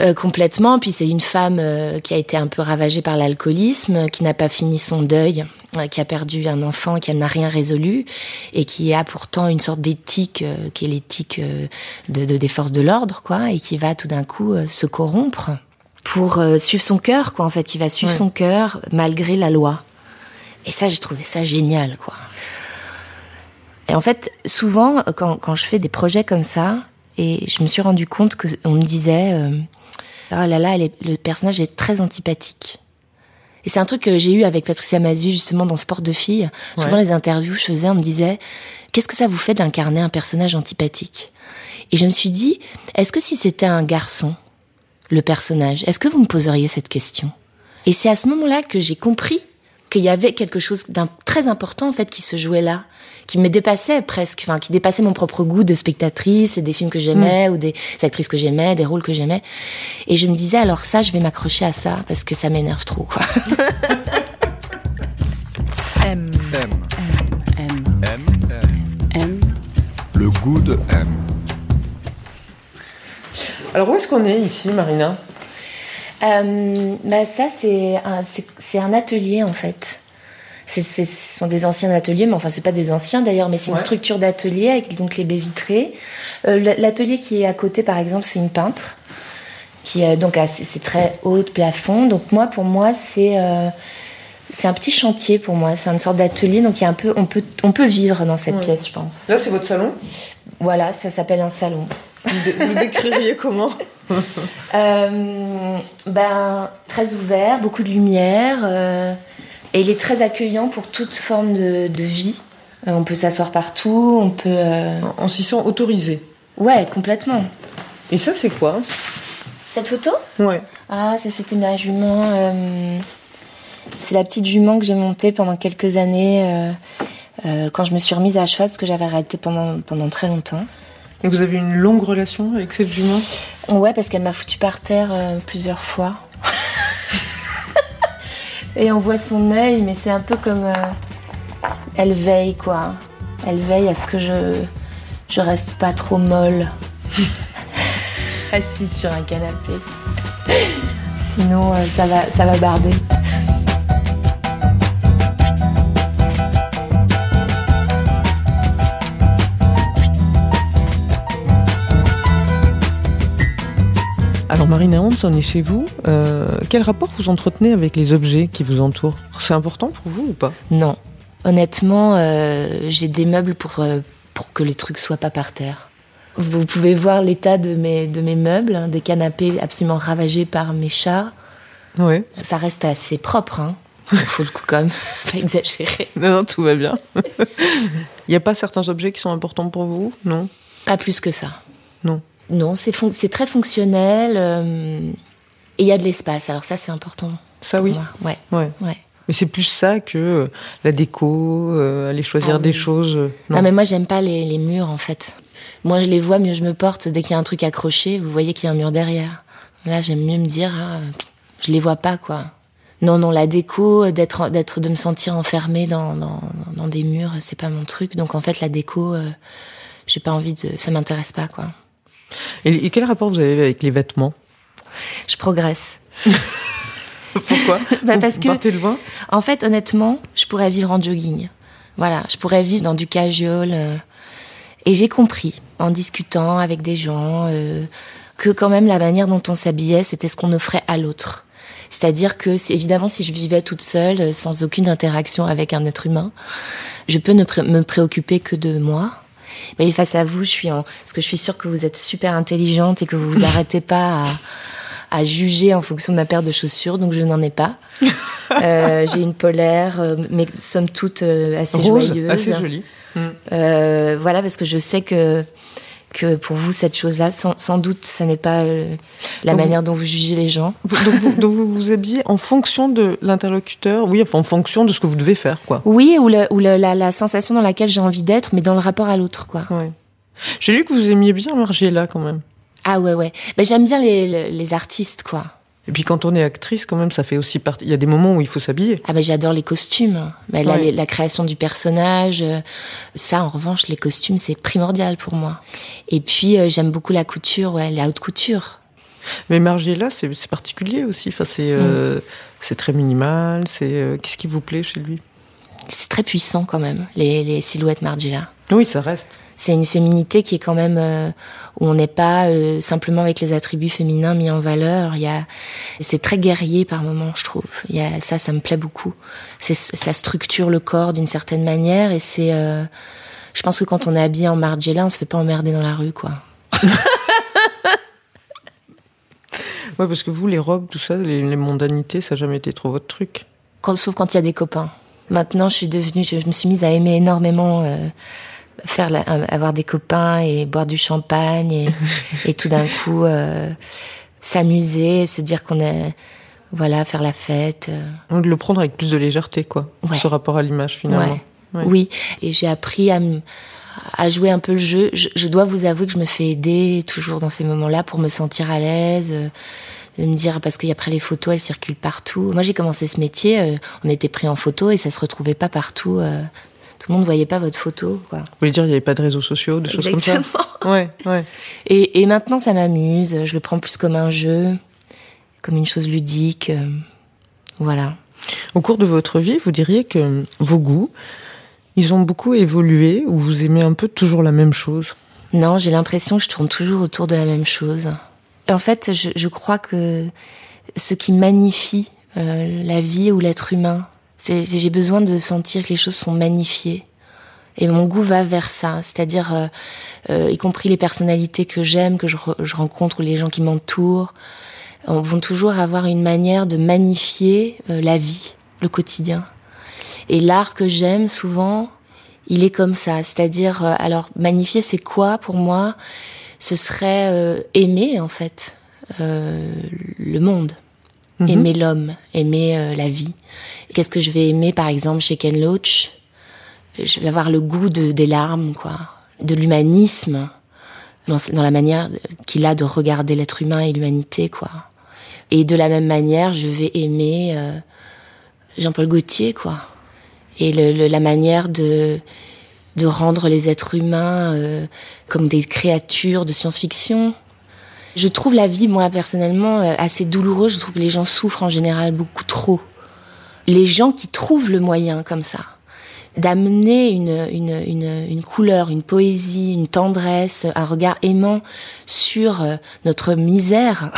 Euh, complètement. Puis c'est une femme euh, qui a été un peu ravagée par l'alcoolisme, qui n'a pas fini son deuil, euh, qui a perdu un enfant, qui n'a rien résolu, et qui a pourtant une sorte d'éthique, euh, qui est l'éthique euh, de, de- des forces de l'ordre, quoi, et qui va tout d'un coup euh, se corrompre pour euh, suivre son cœur, quoi, en fait, qui va suivre Ouais. son cœur malgré la loi. Et ça, j'ai trouvé ça génial, quoi. Et en fait, souvent, quand, quand je fais des projets comme ça, et je me suis rendu compte que on me disait, euh, oh là là, elle est- le personnage est très antipathique. Et c'est un truc que j'ai eu avec Patricia Mazu justement dans Sport de filles. Souvent les interviews que je faisais, on me disait, qu'est-ce que ça vous fait d'incarner un personnage antipathique? Et je me suis dit, est-ce que si c'était un garçon, le personnage, est-ce que vous me poseriez cette question? Et c'est à ce moment-là que j'ai compris qu'il y avait quelque chose d'un très important en fait qui se jouait là, qui me dépassait presque, enfin qui dépassait mon propre goût de spectatrice et des films que j'aimais ou des actrices que j'aimais, des rôles que j'aimais. Et je me disais alors ça, je vais m'accrocher à ça parce que ça m'énerve trop quoi. [laughs] M, M. M, M. M. M. Le goût de M. Alors où est-ce qu'on est ici, Marina? Euh, bah ça c'est un, c'est, c'est un atelier en fait. Ce sont des anciens ateliers, mais enfin c'est pas des anciens d'ailleurs, mais c'est Ouais. une structure d'atelier avec donc les baies vitrées. Euh, l'atelier qui est à côté par exemple c'est une peintre qui est donc assez- c'est très haut de plafond. Donc moi pour moi c'est euh, c'est un petit chantier pour moi, c'est une sorte d'atelier donc il y a un peu on peut on peut vivre dans cette Ouais. pièce je pense. Là, c'est votre salon? Voilà ça s'appelle un salon. Vous dé- vous décririez comment? [laughs] Euh, ben, très ouvert, beaucoup de lumière. euh, et il est très accueillant pour toute forme de, de vie. Euh, on peut s'asseoir partout, on peut... euh, On s'y sent autorisé. Ouais, complètement. Et ça, c'est quoi? Cette photo? Ouais. Ah, ça c'était ma jument. euh, c'est la petite jument que j'ai montée pendant quelques années euh, euh, quand je me suis remise à cheval parce que j'avais arrêté pendant, pendant très longtemps. Et vous avez une longue relation avec cette jument? Ouais, parce qu'elle m'a foutu par terre euh, plusieurs fois. [laughs] Et on voit son œil, mais c'est un peu comme. euh, elle veille, quoi. Elle veille à ce que je. Je reste pas trop molle. [laughs] Assise sur un canapé. Sinon, euh, ça, va, ça va barder. Alors Marina Hans, on est chez vous. Euh, quel rapport vous entretenez avec les objets qui vous entourent? C'est important pour vous ou pas? Non. Honnêtement, euh, j'ai des meubles pour, euh, pour que les trucs soient pas par terre. Vous pouvez voir l'état de mes, de mes meubles, hein, des canapés absolument ravagés par mes chats. Ouais. Ça reste assez propre, hein. Faut le coup quand même, [laughs] pas exagérer. Non, non, tout va bien. [laughs] Il n'y a pas certains objets qui sont importants pour vous? Non? Pas plus que ça. Non. Non, c'est fon- c'est très fonctionnel. euh, et il y a de l'espace, alors ça c'est important. Ça oui. moi. Ouais, Ouais. ouais. Mais c'est plus ça que euh, la déco, euh, aller choisir Ah des oui. choses. euh, Non. non. mais moi j'aime pas les, les murs en fait. Moi je les vois, mieux je me porte. Dès qu'il y a un truc accroché, vous voyez qu'il y a un mur derrière. Là j'aime mieux me dire, ah, je les vois pas quoi. Non non, la déco, d'être d'être de me sentir enfermée dans dans, dans des murs, c'est pas mon truc. Donc en fait la déco, euh, j'ai pas envie de, ça m'intéresse pas quoi. Et, et quel rapport vous avez avec les vêtements? Je progresse. [laughs] Pourquoi? [laughs] Bah, Vous parce que- loin? En fait, honnêtement, je pourrais vivre en jogging. Voilà, je pourrais vivre dans du casual. euh, et j'ai compris, en discutant avec des gens, euh, que quand même la manière dont on s'habillait, c'était ce qu'on offrait à l'autre. C'est-à-dire que, c'est évidemment, si je vivais toute seule, euh, sans aucune interaction avec un être humain, je peux ne pré- me préoccuper que de moi. Mais face à vous, je suis en, parce que je suis sûre que vous êtes super intelligente et que vous vous [laughs] arrêtez pas à, à juger en fonction de ma paire de chaussures, donc je n'en ai pas. [laughs] Euh, j'ai une polaire, euh, mais somme toute euh, assez Rose, joyeuse. assez jolie. Euh, voilà, parce que je sais que que pour vous cette chose-là, sans, sans doute, ça n'est pas euh, la Donc manière dont vous jugez les gens. Vous- donc, vous, donc vous vous habillez en fonction de l'interlocuteur, oui, enfin en fonction de ce que vous devez faire, quoi. Oui, ou, le- ou le- la, la sensation dans laquelle j'ai envie d'être, mais dans le rapport à l'autre, quoi. Ouais. J'ai lu que vous aimiez bien Margiela quand même. Ah ouais, ouais. Ben, j'aime bien les, les, les artistes, quoi. Et puis quand on est actrice, quand même, ça fait aussi partie. Il y a des moments où il faut s'habiller. Ah ben j'adore les costumes. La, Ouais. les- la création du personnage, euh, ça en revanche les costumes c'est primordial pour moi. Et puis euh, j'aime beaucoup la couture, ouais, la haute couture. Mais Margiela, c'est particulier aussi. Enfin, c'est euh, c'est très minimal. C'est euh, qu'est-ce qui vous plaît chez lui? C'est très puissant quand même les, les silhouettes Margiela. Oui, ça reste. C'est une féminité qui est quand même euh, où on n'est pas euh, simplement avec les attributs féminins mis en valeur. Il y a, c'est très guerrier par moments, je trouve. Il y a ça, ça me plaît beaucoup. C'est, ça structure le corps d'une certaine manière et c'est, euh, je pense que quand on est habillé en Margiela, on se fait pas emmerder dans la rue, quoi. [laughs] Ouais, parce que vous, les robes, tout ça, les, les mondanités, ça n'a jamais été trop votre truc. Quand, sauf quand il y a des copains. Maintenant, je suis devenue, je, je me suis mise à aimer énormément faire la- avoir des copains et boire du champagne et, [laughs] et tout d'un coup euh, s'amuser, se dire qu'on est, voilà, faire la fête. euh. De le prendre avec plus de légèreté, quoi. Ouais. Ce rapport à l'image, finalement. Ouais. Oui, et j'ai appris à, jouer un peu le jeu. Je, je dois vous avouer que je me fais aider toujours dans ces moments-là pour me sentir à l'aise, euh, de me dire parce qu'après les photos elles circulent partout. Moi j'ai commencé ce métier, euh, on était pris en photo et ça se retrouvait pas partout. euh, tout le monde voyait pas votre photo, quoi. Vous voulez dire, il n'y avait pas de réseaux sociaux, des choses comme ça Exactement. Ouais, ouais. Et, et maintenant ça m'amuse. Je le prends plus comme un jeu, comme une chose ludique. euh, voilà. Au cours de votre vie, vous diriez que vos goûts, ils ont beaucoup évolué ou vous aimez un peu toujours la même chose? Non, j'ai l'impression que je tourne toujours autour de la même chose. En fait, je, je crois que ce qui magnifie euh, la vie ou l'être humain, j'ai besoin de sentir que les choses sont magnifiées. Et mon goût va vers ça, c'est-à-dire euh, euh, y compris les personnalités que j'aime, que je, je rencontre, ou les gens qui m'entourent, vont toujours avoir une manière de magnifier euh, la vie, le quotidien. Et l'art que j'aime souvent, il est comme ça, c'est-à-dire, euh, alors magnifier, c'est quoi pour moi? Ce serait euh, aimer en fait euh, le monde, Mhm. aimer l'homme, aimer euh, la vie. Qu'est-ce que je vais aimer par exemple chez Ken Loach? Je vais avoir le goût de, des larmes, quoi, de l'humanisme dans, dans la manière qu'il a de regarder l'être humain et l'humanité, quoi. Et de la même manière, je vais aimer euh, Jean-Paul Gaultier, quoi. Et le, le- la manière de de rendre les êtres humains euh, comme des créatures de science-fiction. Je trouve la vie, moi personnellement, euh, assez douloureuse. Je trouve que les gens souffrent en général beaucoup trop. Les gens qui trouvent le moyen comme ça d'amener une, une, une, couleur, une poésie, une tendresse, un regard aimant sur euh, notre misère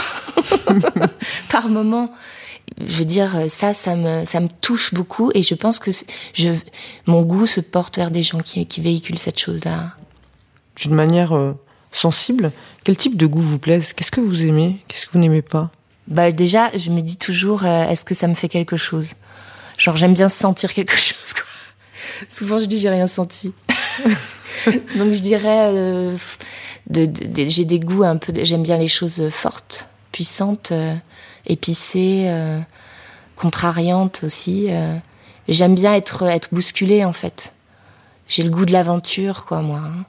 [laughs] par moment. Je veux dire, ça, ça me, ça me touche beaucoup et je pense que je, mon goût se porte vers des gens qui, qui véhiculent cette chose-là. D'une manière euh, sensible, quel type de goût vous plaise Qu'est-ce que vous aimez? Qu'est-ce que vous n'aimez pas? Bah déjà, je me dis toujours, euh, est-ce que ça me fait quelque chose? Genre, j'aime bien sentir quelque [laughs] chose. Quoi. Souvent, je dis, j'ai rien senti. [laughs] Donc, je dirais, euh, j'ai des goûts un peu. J'aime bien les choses fortes, puissantes, euh, épicées, euh, contrariante aussi. euh. J'aime bien être être bousculée en fait. J'ai le goût de l'aventure, quoi, moi. hein.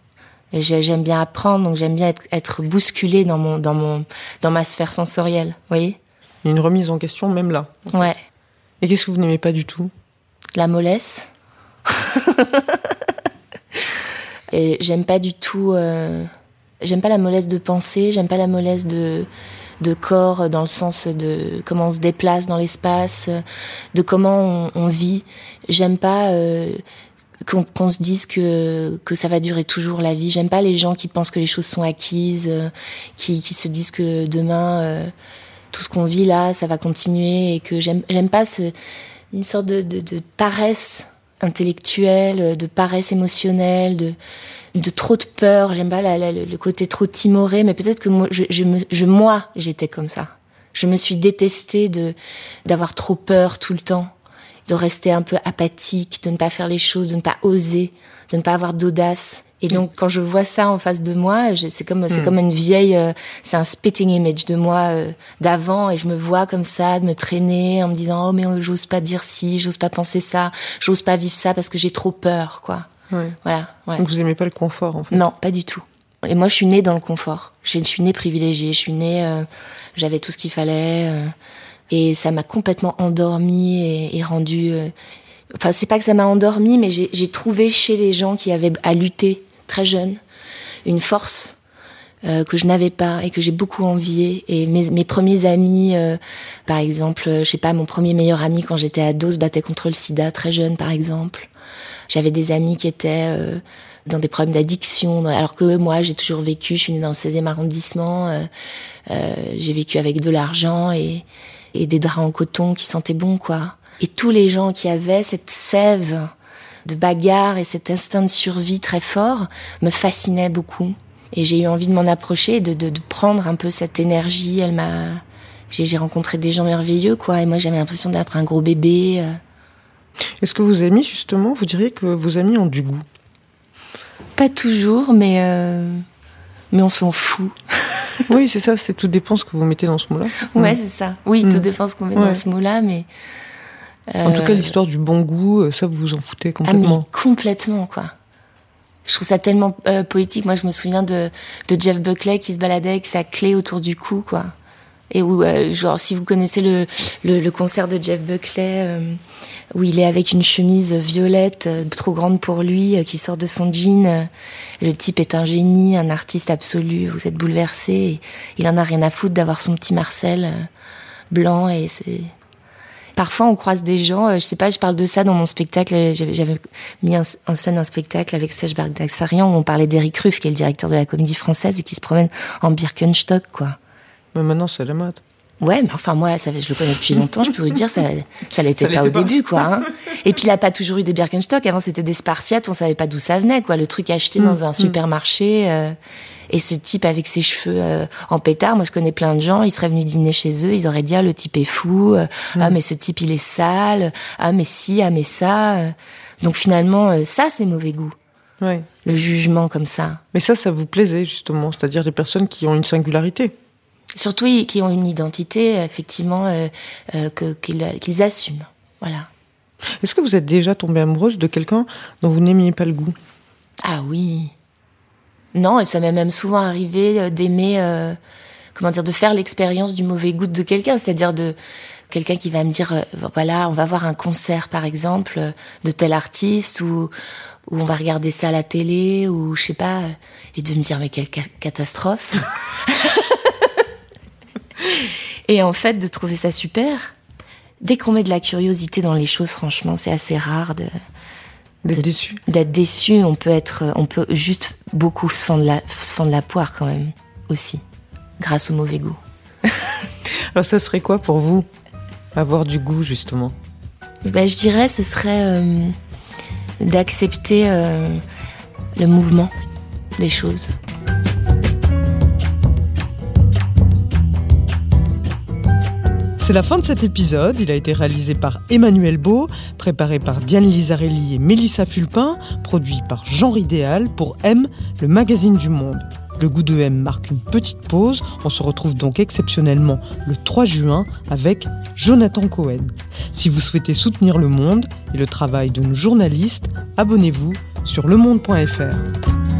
J'aime bien apprendre, donc j'aime bien être, être bousculée dans mon dans mon dans ma sphère sensorielle. Vous voyez? Il y a une remise en question même là. Ouais. Et qu'est-ce que vous n'aimez pas du tout? La mollesse. [laughs] Et j'aime pas du tout. euh, J'aime pas la mollesse de pensée. J'aime pas la mollesse de de corps dans le sens de comment on se déplace dans l'espace, de comment on, on vit. J'aime pas euh, qu'on se dise que que ça va durer toujours la vie. J'aime pas les gens qui pensent que les choses sont acquises, euh, qui qui se disent que demain euh, tout ce qu'on vit là, ça va continuer et que j'aime j'aime pas ce une sorte de, de, de paresse intellectuelle, de paresse émotionnelle, de, de trop de peur. J'aime pas la- le côté trop timoré, mais peut-être que moi, je, je, je- moi, j'étais comme ça. Je me suis détestée de d'avoir trop peur tout le temps, de rester un peu apathique, de ne pas faire les choses, de ne pas oser, de ne pas avoir d'audace. Et donc, quand je vois ça en face de moi, c'est comme c'est Hmm. comme une vieille, euh, c'est un spitting image de moi euh, d'avant, et je me vois comme ça, de me traîner en me disant oh mais euh, j'ose pas dire ci, j'ose pas penser ça, j'ose pas vivre ça parce que j'ai trop peur, quoi. Ouais. Voilà. Ouais. Donc vous n'aimez pas le confort en fait? Non, pas du tout. Et moi, je suis née dans le confort. Je, je suis née privilégiée. Je suis née, euh, j'avais tout ce qu'il fallait, euh, et ça m'a complètement endormie et, et rendue. euh, Enfin, c'est pas que ça m'a endormie, mais j'ai trouvé chez les gens qui avaient à lutter très jeunes une force euh, que je n'avais pas et que j'ai beaucoup envié. Et mes, premiers amis, euh, par exemple, euh, je sais pas, mon premier meilleur ami quand j'étais ado se battait contre le sida très jeune, par exemple. J'avais des amis qui étaient dans des problèmes d'addiction, alors que moi, j'ai toujours vécu, je suis née dans le 16e arrondissement, j'ai vécu avec de l'argent et, et des draps en coton qui sentaient bon, quoi. Et tous les gens qui avaient cette sève de bagarre et cet instinct de survie très fort me fascinaient beaucoup. Et j'ai eu envie de m'en approcher, de, de, de prendre un peu cette énergie. Elle m'a, j'ai j'ai rencontré des gens merveilleux, quoi. Et moi, j'avais l'impression d'être un gros bébé. euh. Est-ce que vos amis justement, vous diriez que vos amis ont du goût? Pas toujours, mais euh, mais on s'en fout. [laughs] [laughs] Oui, c'est ça. C'est tout dépend ce que vous mettez dans ce mot-là. Ouais, c'est ça. Oui, Mm. tout dépend ce qu'on met Ouais. dans ce mot-là, mais. En tout cas, euh, l'histoire du bon goût, euh, ça vous vous en foutez Ah mais complètement. complètement quoi. Je trouve ça tellement euh, poétique. Moi, je me souviens de, de Jeff Buckley qui se baladait avec sa clé autour du cou, quoi. Et où, euh, genre, si vous connaissez le, le, le concert de Jeff Buckley, euh, où il est avec une chemise violette, euh, trop grande pour lui, euh, qui sort de son jean. le type est un génie, un artiste absolu. Vous êtes bouleversé. il en a rien à foutre d'avoir son petit Marcel blanc et c'est Parfois, on croise des gens, je sais pas, je parle de ça dans mon spectacle, j'avais mis en scène un spectacle avec Serge Bagdasarian où on parlait d'Eric Ruff, qui est le directeur de la comédie française et qui se promène en Birkenstock, quoi. Mais maintenant, c'est la mode. Ouais, mais enfin, moi, ça, je le connais depuis longtemps, je peux vous dire, ça, ça l'était pas au pas. début, quoi. hein. [laughs] Et puis, il a pas toujours eu des Birkenstock. Avant, c'était des Spartiates, on savait pas d'où ça venait, quoi. Le truc acheté Mm, dans un supermarché. euh, et ce type avec ses cheveux euh, en pétard, moi, je connais plein de gens, ils seraient venus dîner chez eux, ils auraient dit, ah, le type est fou, euh, Mm. ah, mais ce type, il est sale, ah, mais si, ah, mais ça. euh. Donc, finalement, euh, ça, c'est mauvais goût. Ouais. Le jugement comme ça. Mais ça, ça vous plaisait justement, c'est-à-dire des personnes qui ont une singularité. Surtout, qui ont une identité, effectivement, euh, euh, que- qu'ils qu'ils assument. Voilà. Est-ce que vous êtes déjà tombée amoureuse de quelqu'un dont vous n'aimiez pas le goût? Ah oui. Non, et ça m'est même souvent arrivé euh, d'aimer, euh, comment dire, de faire l'expérience du mauvais goût de quelqu'un, c'est-à-dire de quelqu'un qui va me dire, euh, voilà, on va voir un concert par exemple euh, de tel artiste ou ou on va regarder ça à la télé ou je sais pas, euh, et de me dire mais quelle ca- catastrophe. [laughs] [laughs] et en fait, de trouver ça super. Dès qu'on met de la curiosité dans les choses, franchement, c'est assez rare de D'être déçu d'être déçu, on peut être, on peut juste beaucoup se fendre la, se fendre la poire quand même aussi, grâce au mauvais goût. [laughs] Alors ça serait quoi pour vous Avoir du goût justement? Ben, je dirais, ce serait euh, d'accepter euh, le mouvement des choses. C'est la fin de cet épisode. Il a été réalisé par Emmanuel Beau, préparé par Diane Lizarelli et Mélissa Fulpin, produit par Jean Ridéal pour M, le magazine du monde. Le goût de M marque une petite pause. On se retrouve donc exceptionnellement le 3 juin avec Jonathan Cohen. Si vous souhaitez soutenir Le Monde et le travail de nos journalistes, abonnez-vous sur lemonde.fr.